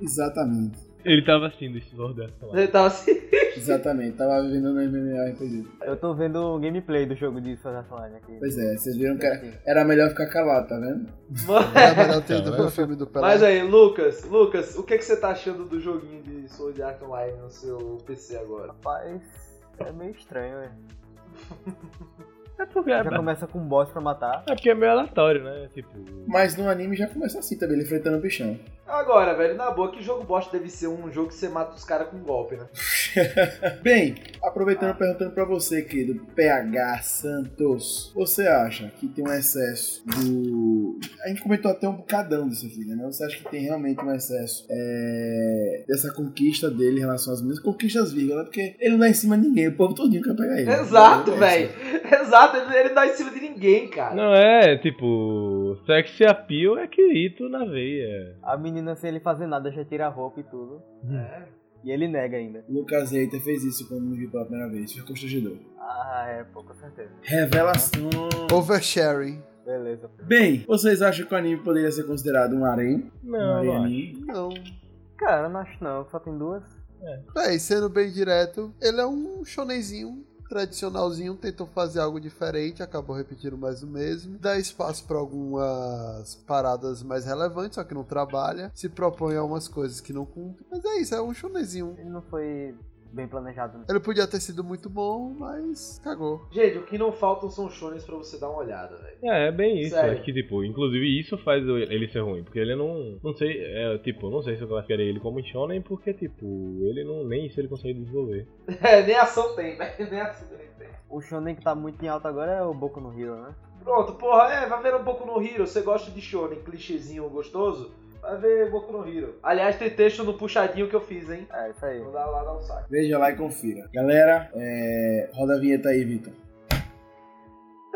Speaker 1: Exatamente.
Speaker 6: Ele tava assistindo esse Sword Art Online.
Speaker 3: Ele tava assim.
Speaker 1: Exatamente. Tava vivendo no MMORPG.
Speaker 2: Eu tô vendo o gameplay do jogo de Sword Art Online aqui.
Speaker 1: Pois é, vocês viram que era, era melhor ficar calado, tá vendo?
Speaker 4: É melhor ter ido
Speaker 6: vendo?
Speaker 4: pro filme do Pelé.
Speaker 3: Mas aí, Lucas, Lucas, o que, que você tá achando do joguinho de Sword Art Online no seu PC agora?
Speaker 2: Rapaz, é meio estranho, velho. <laughs>
Speaker 6: É porque,
Speaker 2: Já começa com um boss pra matar.
Speaker 6: é porque é meio aleatório, né? Tipo.
Speaker 1: Mas no anime já começa assim também, ele enfrentando o bichão.
Speaker 3: Agora, velho, na boa, que jogo bosta deve ser um jogo que você mata os caras com golpe, né? <laughs>
Speaker 1: Bem, aproveitando perguntando pra você, querido PH Santos, você acha que tem um excesso do. A gente comentou até um bocadão disso aqui, né? Você acha que tem realmente um excesso é, dessa conquista dele em relação às minhas conquistas, vírgula, porque ele não é em cima de ninguém, o povo todinho quer pegar ele.
Speaker 3: Exato,
Speaker 1: É,
Speaker 3: velho. Exato, ele, ele não dá em cima de ninguém, cara.
Speaker 6: Não é, tipo. Sex appeal é Kirito na veia.
Speaker 2: A menina, sem ele fazer nada, já tira a roupa e tudo.
Speaker 3: É.
Speaker 2: E ele nega ainda.
Speaker 1: Lucas Reiter fez isso quando me viu pela primeira vez, foi constrangedor.
Speaker 2: Ah, é, pô, com certeza.
Speaker 1: Revelação.
Speaker 4: Oversharing.
Speaker 2: Beleza.
Speaker 1: Bem, vocês acham que o anime poderia ser considerado um harem? Um
Speaker 6: Não,
Speaker 1: harem
Speaker 6: não.
Speaker 2: Cara, não acho não, só tem duas.
Speaker 4: Véi, sendo bem direto, ele é um shonenzinho tradicionalzinho, tentou fazer algo diferente, acabou repetindo mais o mesmo. Dá espaço pra algumas paradas mais relevantes, só que não trabalha. Se propõe a umas coisas que não cumpre. Mas é isso, é um shonenzinho.
Speaker 2: Ele não foi bem planejado. né?
Speaker 4: Ele podia ter sido muito bom, mas cagou.
Speaker 3: Gente, o que não faltam são shones pra você dar uma olhada, velho.
Speaker 6: É, é bem isso.
Speaker 3: Sério.
Speaker 6: É que, tipo, inclusive isso faz ele ser ruim. Porque ele não. Não sei, é, tipo, não sei se eu classificaria ele como shonen, porque, tipo, ele não. Nem isso ele consegue desenvolver. <laughs>
Speaker 3: É, nem ação tem, velho. <laughs> Nem ação ele tem.
Speaker 2: O shonen que tá muito em alta agora é o Boku no Hero, né?
Speaker 3: Pronto, porra, é, vai ver um pouco no Hero. Você gosta de shonen, clichêzinho gostoso? Vai ver Boku no Hero. Aliás, tem texto no puxadinho que eu fiz, hein?
Speaker 2: É, isso aí.
Speaker 3: Vou dar lá, dar um saco.
Speaker 1: Veja lá e confira. Galera, é... roda a vinheta aí, Vitor.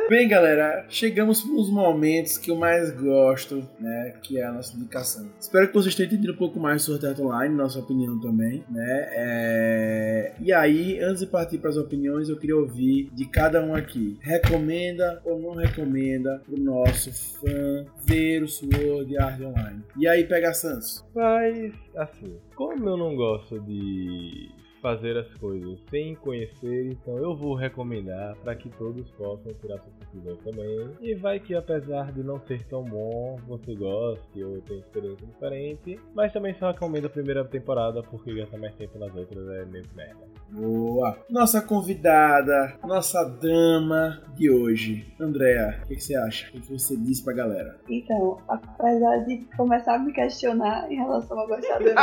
Speaker 1: Bem, galera, chegamos nos momentos que eu mais gosto, né? Que é a nossa indicação. Espero que vocês tenham entendido um pouco mais sobre Art Online, nossa opinião também, né? É, E aí, antes de partir para as opiniões, eu queria ouvir de cada um aqui. Recomenda ou não recomenda pro nosso fã ver o Sword Art Online? E aí, pega Santos.
Speaker 6: Mas, assim, como eu não gosto de fazer as coisas sem conhecer, então eu vou recomendar para que todos possam tirar suas conclusões também. E vai que apesar de não ser tão bom, você goste ou tenha experiência diferente, mas também só recomendo a primeira temporada porque gasta mais tempo nas outras é meio merda.
Speaker 1: Boa! Nossa convidada, nossa dama de hoje. Andréa, o que, que você acha? O que, que você diz pra galera?
Speaker 5: Então, apesar de começar a me questionar em relação a gostar anime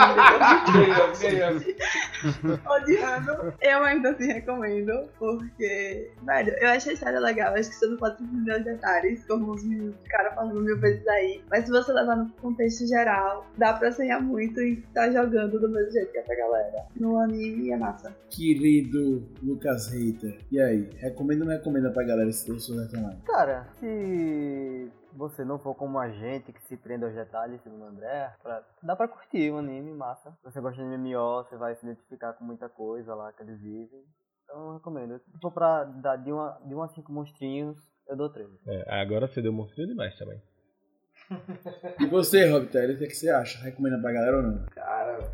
Speaker 3: Ganhamos, ganhamos.
Speaker 5: Odiando, eu ainda assim recomendo, porque, velho, eu achei a história legal, acho que você não pode entender os detalhes, como os meninos ficaram falando mil vezes aí, mas se você levar no contexto geral, dá pra sonhar muito e tá jogando do mesmo jeito que essa galera. No anime é massa.
Speaker 1: Querido Lucas Reiter, e aí? Recomenda ou não recomenda pra galera esse Art Online?
Speaker 2: Cara, se você não for como a gente que se prende aos detalhes, segundo o André, pra- dá pra curtir o anime, massa. Se você gosta de MMO, você vai se identificar com muita coisa lá que eles vivem. Então eu recomendo. Se for pra dar de uma, de uma a cinco monstrinhos, eu dou três.
Speaker 6: É, agora você deu monstro demais também. <laughs>
Speaker 1: E você, Rob o que, que você acha? Recomenda pra galera ou não?
Speaker 3: Cara,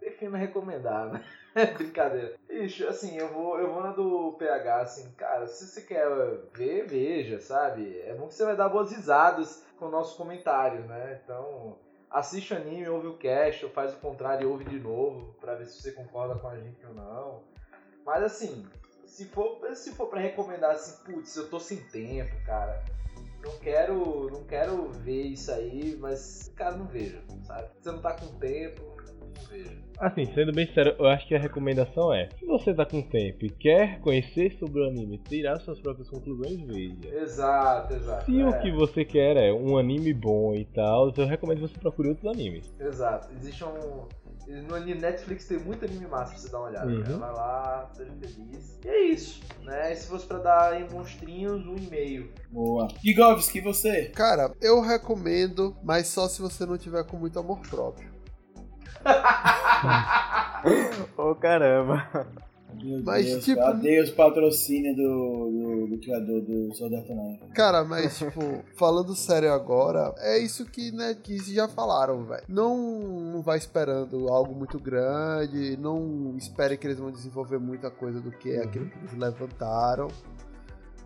Speaker 3: prefiro não recomendar, né? <laughs> Brincadeira. Ixi, assim, eu vou, eu vou na do PH, assim, cara, se você quer ver, veja, sabe? É bom que você vai dar boas risadas com o nosso comentário, né? Então, assiste o anime, ouve o cast, ou faz o contrário e ouve de novo, pra ver se você concorda com a gente ou não. Mas assim, se for, se for pra recomendar assim, putz, eu tô sem tempo, cara. Não quero, não quero ver isso aí, mas, cara, não veja, sabe? Você não tá com tempo.
Speaker 6: Assim, sendo bem sincero, eu acho que a recomendação é: se você tá com tempo e quer conhecer sobre o anime, tirar suas próprias conclusões, veja.
Speaker 3: Exato, exato.
Speaker 6: Se
Speaker 3: é,
Speaker 6: o que você quer é um anime bom e tal, eu recomendo que você procure outros animes.
Speaker 3: Exato. Existe um, No Netflix tem muito anime massa pra você dar uma olhada.
Speaker 6: Uhum.
Speaker 3: cara. Vai lá, seja feliz. E é isso, né? E se fosse pra dar em monstrinhos, um e meio.
Speaker 1: Boa. Gigovski, e você?
Speaker 4: Cara, eu recomendo, mas só se você não tiver com muito amor próprio.
Speaker 2: Ô caramba.
Speaker 1: Meu
Speaker 4: Mas,
Speaker 1: Deus,
Speaker 4: tipo-
Speaker 1: Adeus patrocínio do, do, do criador do Sword Art Online.
Speaker 4: Cara, mas, tipo, falando sério agora, é isso que, né, que já falaram, velho. Não, não vai esperando algo muito grande, não espere que eles vão desenvolver muita coisa do que é aquilo que eles levantaram.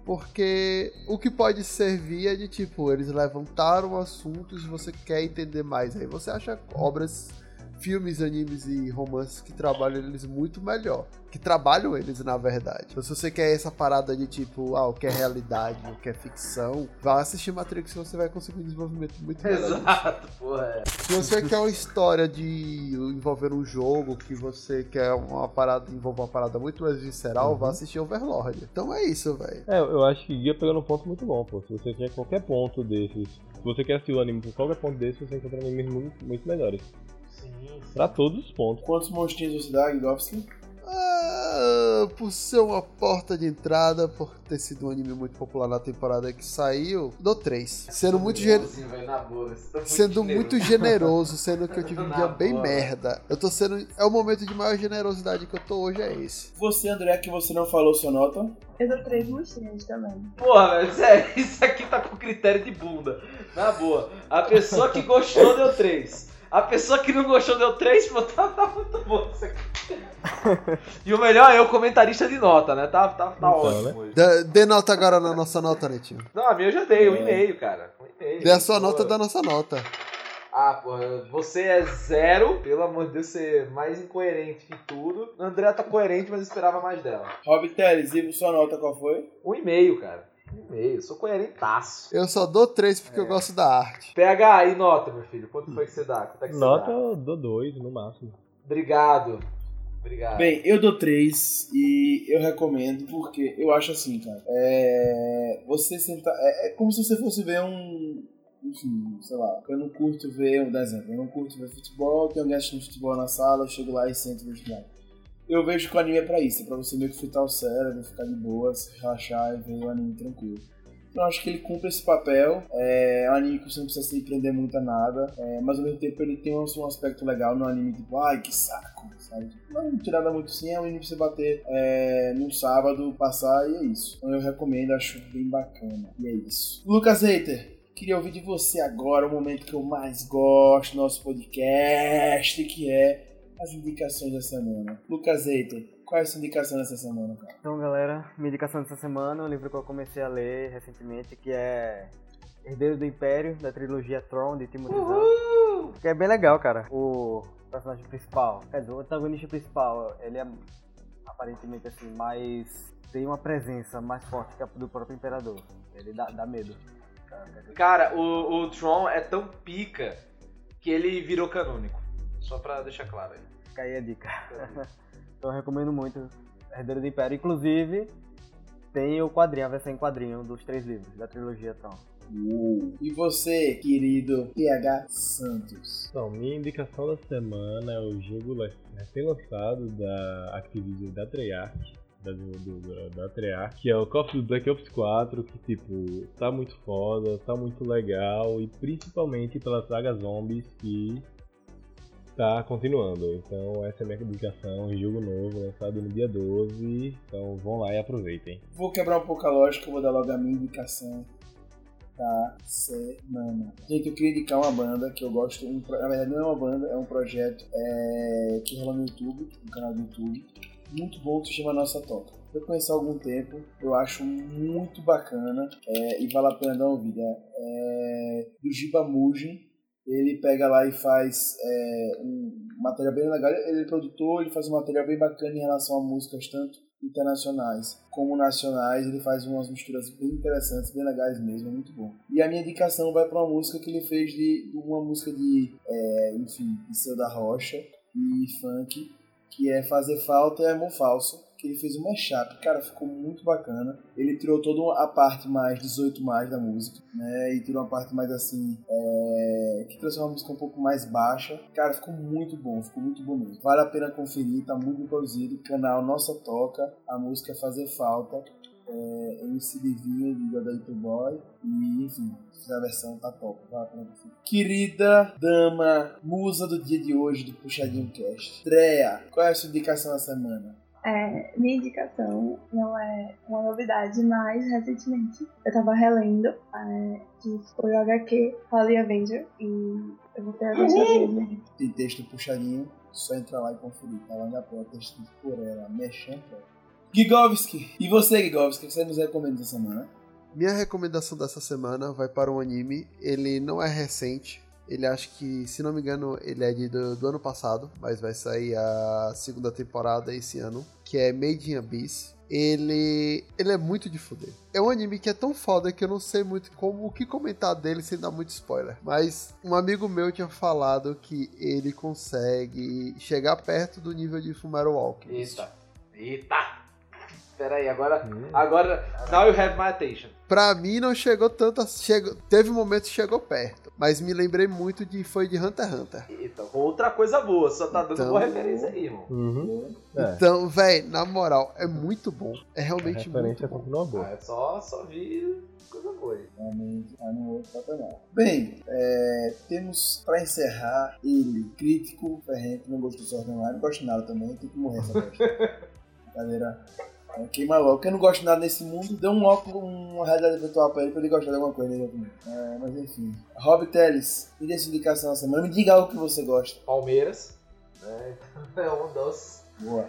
Speaker 4: Porque o que pode servir é de tipo, eles levantaram assuntos e você quer entender mais. Aí você acha obras, filmes, animes e romances que trabalham eles muito melhor. Que trabalham eles, na verdade. Então, se você quer essa parada de tipo, ah, o que é realidade, o que é ficção, vá assistir Matrix que você vai conseguir um desenvolvimento muito melhor.
Speaker 3: Exato, porra.
Speaker 4: Se você quer uma história de envolver um jogo, que você quer uma parada, envolver uma parada muito mais visceral, vá assistir Overlord. Então é isso, velho.
Speaker 6: É, eu acho que Guia pegando um ponto muito bom, pô. Se você quer qualquer ponto desses, se você quer assistir o anime por qualquer ponto desses, você encontra animes muito, muito melhores.
Speaker 3: Sim, sim.
Speaker 6: Pra todos os pontos.
Speaker 1: Quantos monstrinhos você dá, Gigovski?
Speaker 4: Ah, por ser uma porta de entrada, por ter sido um anime muito popular na temporada que saiu, dou 3. Sendo muito,
Speaker 3: tá muito
Speaker 4: sendo
Speaker 3: generoso.
Speaker 4: muito generoso, sendo que eu tive um <laughs> dia bem
Speaker 3: boa.
Speaker 4: merda. Eu tô sendo. É o momento de maior generosidade que eu tô hoje, é esse.
Speaker 1: Você, André, que você não falou sua nota.
Speaker 5: Eu dou três monstrinhos também.
Speaker 3: Porra, velho, sério, <laughs> isso aqui tá com critério de bunda. Na boa. A pessoa que gostou deu 3. A pessoa que não gostou deu 3, pô, <laughs> tá, tá muito bom isso aqui. E o melhor é o comentarista de nota, né? Tá, tá, tá
Speaker 6: Então,
Speaker 3: ótimo
Speaker 6: né?
Speaker 3: hoje.
Speaker 4: Dê, dê nota agora na nossa nota, Netinho.
Speaker 3: Não, a minha eu já dei, um
Speaker 1: É.
Speaker 3: e-mail, cara. Um e-mail.
Speaker 4: Dê a sua
Speaker 3: Pô.
Speaker 4: nota da nossa nota.
Speaker 3: Ah, porra, você é zero, pelo amor de Deus, você é mais incoerente que tudo. A Andrea tá coerente, mas eu esperava mais dela.
Speaker 1: Rob Teles, e sua nota qual foi?
Speaker 3: Um e-mail, cara. Um eu sou coerentaço.
Speaker 4: Eu só dou 3 porque eu gosto da arte.
Speaker 3: PH, e nota, meu filho? Quanto foi que você dá? Quanto é que você
Speaker 6: Nota
Speaker 3: dá?
Speaker 6: eu dou dois no máximo.
Speaker 3: Obrigado. Obrigado.
Speaker 1: Bem, eu dou 3 e eu recomendo porque eu acho assim, cara. É. Você sentar. É, é como se você fosse ver um. Enfim, sei lá. Eu não curto ver um desenho. Eu não curto ver futebol, tem alguém assistindo futebol na sala, eu chego lá e sento e vejo nada. Eu vejo que o anime é pra isso, é pra você meio que fritar o cérebro, ficar de boa, relaxar e ver o anime tranquilo. Então, acho que ele cumpre esse papel. É um anime que você não precisa se prender muito a nada. É, mas ao mesmo tempo ele tem um, aspecto legal no anime, tipo, ai que saco, sabe? Não, não tira nada muito sim, é um anime pra você bater é, num sábado, passar e é isso. Então eu recomendo, acho bem bacana. E é isso. Lucas Hater, queria ouvir de você agora o momento que eu mais gosto do nosso podcast, que é as indicações da semana. Lucas Hater, qual é a sua indicação dessa semana, cara?
Speaker 2: Então, galera, minha indicação dessa semana é um livro que eu comecei a ler recentemente, que é Herdeiro do Império, da trilogia Tron, de Timothy Zahn. Que é bem legal, cara. O personagem principal, quer dizer, o antagonista principal, ele é aparentemente assim, mais. tem uma presença mais forte que a do próprio imperador. Ele dá, dá medo.
Speaker 3: Cara, o, o Tron é tão pica que ele virou canônico. Só pra deixar claro aí.
Speaker 2: Fica aí a dica. <laughs> então eu recomendo muito Herdeiro do Império. Inclusive, tem o quadrinho, a versão em quadrinho dos três livros da trilogia Tron.
Speaker 1: E você, querido PH Santos?
Speaker 6: Então, minha indicação da semana é o jogo le- recém-lançado da Activision da Treyarch, da, do, do- da Treyarch, que é o Call of Duty Black Ops 4, que tipo, tá muito foda, tá muito legal, e principalmente pela saga Zombies que tá continuando. Então essa é a minha indicação, jogo novo, lançado no dia 12, então vão lá e aproveitem.
Speaker 1: Vou quebrar um pouco a lógica, vou dar logo a minha indicação da semana. Gente, eu queria indicar uma banda que eu gosto, um na verdade não é uma banda, é um projeto é, que rola no YouTube, no canal do YouTube, muito bom, que se chama Nossa Toca. Eu conheci há algum tempo, eu acho muito bacana é, e vale a pena dar uma ouvida. É, do Giba ele pega lá e faz é, um material bem legal. Ele é produtor, ele faz um material bem bacana em relação a músicas tanto internacionais como nacionais. Ele faz umas misturas bem interessantes, bem legais mesmo, é muito bom. E a minha indicação vai para uma música que ele fez de, de uma música de, é, enfim, de da Rocha e funk, que é Fazer Falta e Amor Falso. Que ele fez um mashup. Cara, ficou muito bacana. Ele tirou toda a parte mais 18 mais da música, né? E tirou uma parte mais assim, é... que transforma a música um pouco mais baixa. Cara, ficou muito bom, ficou muito mesmo. Vale a pena conferir, tá muito produzido. Canal Nossa Toca, a música Fazer Falta. É, MC Divinho de Godaito Boy e enfim, a versão tá top. Conferir. Querida dama, musa do dia de hoje do Puxadinho Cast, Treia, qual é a sua indicação da semana?
Speaker 5: É, minha indicação não é uma novidade, mas recentemente eu tava relendo é, que foi o HQ Holy Avenger e eu vou ter a gostar dele.
Speaker 1: Tem texto puxadinho, só entrar lá e conferir. Tá lá na porta, escrito por ela, mexendo. Gigovski, e você, Gigovski, o que você nos recomenda essa semana?
Speaker 4: Minha recomendação dessa semana vai para um anime. Ele não é recente. Ele acho que, se não me engano, ele é de, do, do ano passado, mas vai sair a segunda temporada esse ano, que é Made in Abyss. Ele, ele é muito de fuder. É um anime que é tão foda que eu não sei muito como o que comentar dele sem dar muito spoiler. Mas um amigo meu tinha falado que ele consegue chegar perto do nível de Fumero Alchemist.
Speaker 3: Eita. Eita. Pera aí, agora, agora, now you have my attention.
Speaker 4: Pra mim não chegou tanto, chegou, teve um momento que chegou perto, mas me lembrei muito de foi de Hunter x Hunter.
Speaker 3: Eita, outra coisa boa, só tá dando
Speaker 4: Então-
Speaker 3: boa referência aí, irmão.
Speaker 6: Uhum. É,
Speaker 4: Então, véi, na moral, é muito bom. É
Speaker 6: a
Speaker 4: realmente muito
Speaker 6: referência
Speaker 4: bom.
Speaker 6: boa.
Speaker 3: Ah, eu só, só vi coisa boa aí.
Speaker 1: Realmente, tá no outro patamar. Bem, é, temos pra encerrar ele, crítico, ferrento, não gostou do Sword Online, não gosto de nada também, tem que morrer essa bosta. <laughs> Galera, é, queima logo. Quem não gosta de nada nesse mundo, dê um óculos, uma realidade virtual pra ele pra ele gostar de alguma coisa também. É, mas enfim. Rob Teles, me dê sua indicação na semana, me diga algo que você gosta.
Speaker 3: Palmeiras, né? Então <laughs> é um doce.
Speaker 1: Boa.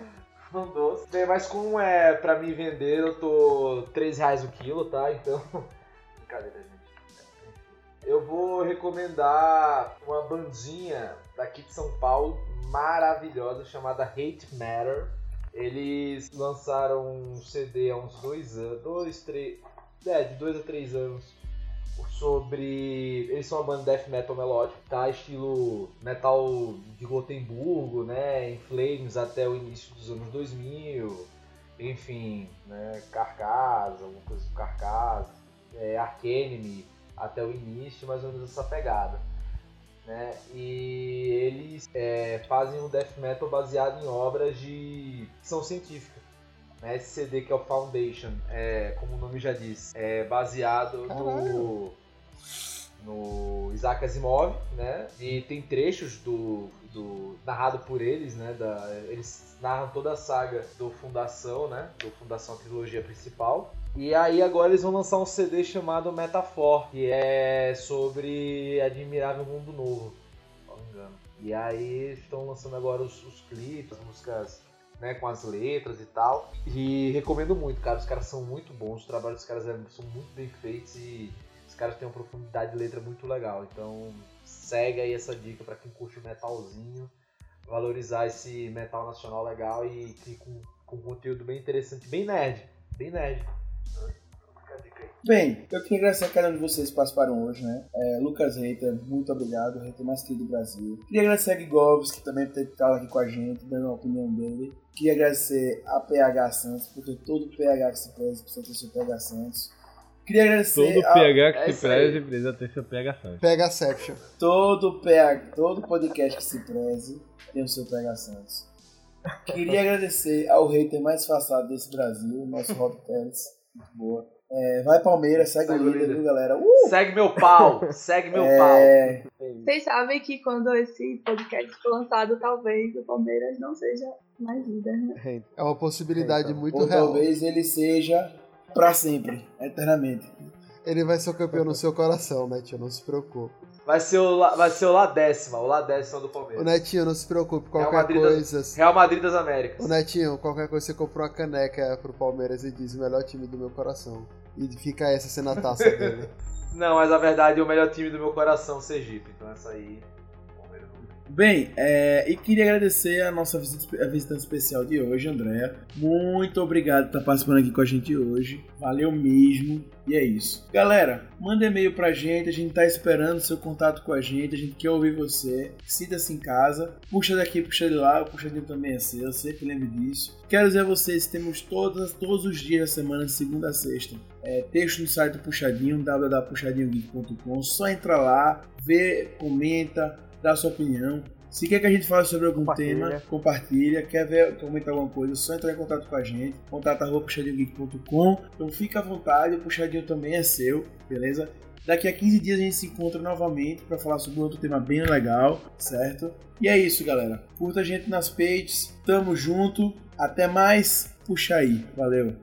Speaker 3: Um doce. Bem, mas como é pra me vender, eu tô 3 reais o quilo, tá? Então. <laughs> Brincadeira, gente. Eu vou recomendar uma bandinha daqui de São Paulo, maravilhosa, chamada Hate Matter. Eles lançaram um CD há uns dois anos, dois, três, é, de dois a três anos, sobre. Eles são uma banda death metal melódico, tá? Estilo metal de Gotemburgo, né? Em Flames até o início dos anos 2000, enfim, né? Carcass, alguma coisa do Carcass, é, até o início, mais ou menos essa pegada. Né? E eles é, fazem um death metal baseado em obras de ficção científica. Né? Esse CD que é o Foundation, é, como o nome já diz, é baseado no, no Isaac Asimov, né? E tem trechos do, do narrado por eles, né? Da, eles narram toda a saga do Fundação, né? Do Fundação a trilogia principal. E aí agora eles vão lançar um CD chamado Metafor, que é sobre Admirável Mundo Novo, não engano. E aí estão lançando agora os, os clipes, as músicas né, com as letras e tal. E recomendo muito, cara. Os caras são muito bons, os trabalhos dos caras é- são muito bem feitos e os caras têm uma profundidade de letra muito legal. Então segue aí essa dica pra quem curte o metalzinho, valorizar esse metal nacional legal e que com, com conteúdo bem interessante, bem nerd, bem nerd.
Speaker 1: Bem, eu queria agradecer a cada um de vocês que participaram hoje, né? É, Lucas Reiter, muito obrigado, o Reiter mais querido do Brasil. Queria agradecer a Gigovs, que também estado aqui com a gente, dando a opinião dele. Queria agradecer a PH Santos, porque todo PH que se preze precisa ter seu PH Santos. Queria agradecer
Speaker 6: Todo
Speaker 1: a
Speaker 6: PH que
Speaker 3: É
Speaker 6: se preze precisa ter seu PH Santos.
Speaker 4: Pega Section.
Speaker 1: todo PH, todo podcast que se preze tem o seu PH Santos. Queria agradecer ao hater mais disfarçado desse Brasil, nosso Rob Teles. Muito boa. É, vai Palmeiras, segue,
Speaker 3: Segue
Speaker 1: o líder,
Speaker 3: líder.
Speaker 1: viu, galera? Uh!
Speaker 3: Segue meu pau! Segue meu pau!
Speaker 1: É,
Speaker 5: Vocês sabem que quando esse podcast for lançado, talvez o Palmeiras não seja mais líder, né?
Speaker 4: É uma possibilidade
Speaker 3: Então,
Speaker 4: muito
Speaker 1: ou
Speaker 4: real.
Speaker 1: talvez ele seja pra sempre, eternamente.
Speaker 4: Ele vai ser o campeão no seu coração, Netinho, não se preocupe.
Speaker 3: Vai ser o, vai ser o lá décima, o lá décima do
Speaker 4: O
Speaker 3: Palmeiras.
Speaker 4: Netinho, não se preocupe,
Speaker 3: Real
Speaker 4: qualquer
Speaker 3: Madrid
Speaker 4: coisa.
Speaker 3: Real Madrid das Américas.
Speaker 4: O Netinho, qualquer coisa você compra uma caneca pro Palmeiras e diz o melhor time do meu coração. E fica essa sendo a taça dele. <laughs>
Speaker 3: Não, mas a verdade é o melhor time do meu coração, Sergipe. Então essa aí.
Speaker 1: Bem, é, e queria agradecer a nossa visita, a visitante especial de hoje, Andréa. Muito obrigado por estar participando aqui com a gente hoje. Valeu mesmo. E é isso. Galera, manda e-mail pra gente, a gente tá esperando seu contato com a gente, a gente quer ouvir você. Sinta-se em casa. Puxa daqui, puxa de lá, o puxadinho também é seu, eu sempre lembro disso. Quero dizer a vocês, temos todas, todos os dias da semana, de segunda a sexta, é, texto no site do Puxadinho, www.puxadinhogeek.com. Só entra lá, vê, comenta, dá sua opinião. Se quer que a gente fale sobre algum
Speaker 2: Compartilha.
Speaker 1: tema, compartilha. Quer ver, comentar alguma coisa, é só entrar em contato com a gente. Contato arroba puxadinhogeek.com. Então fica à vontade, o puxadinho também é seu, beleza? Daqui a 15 dias a gente se encontra novamente para falar sobre outro tema bem legal, certo? E é isso, galera. Curta a gente nas pages, tamo junto. Até mais, puxa aí. Valeu.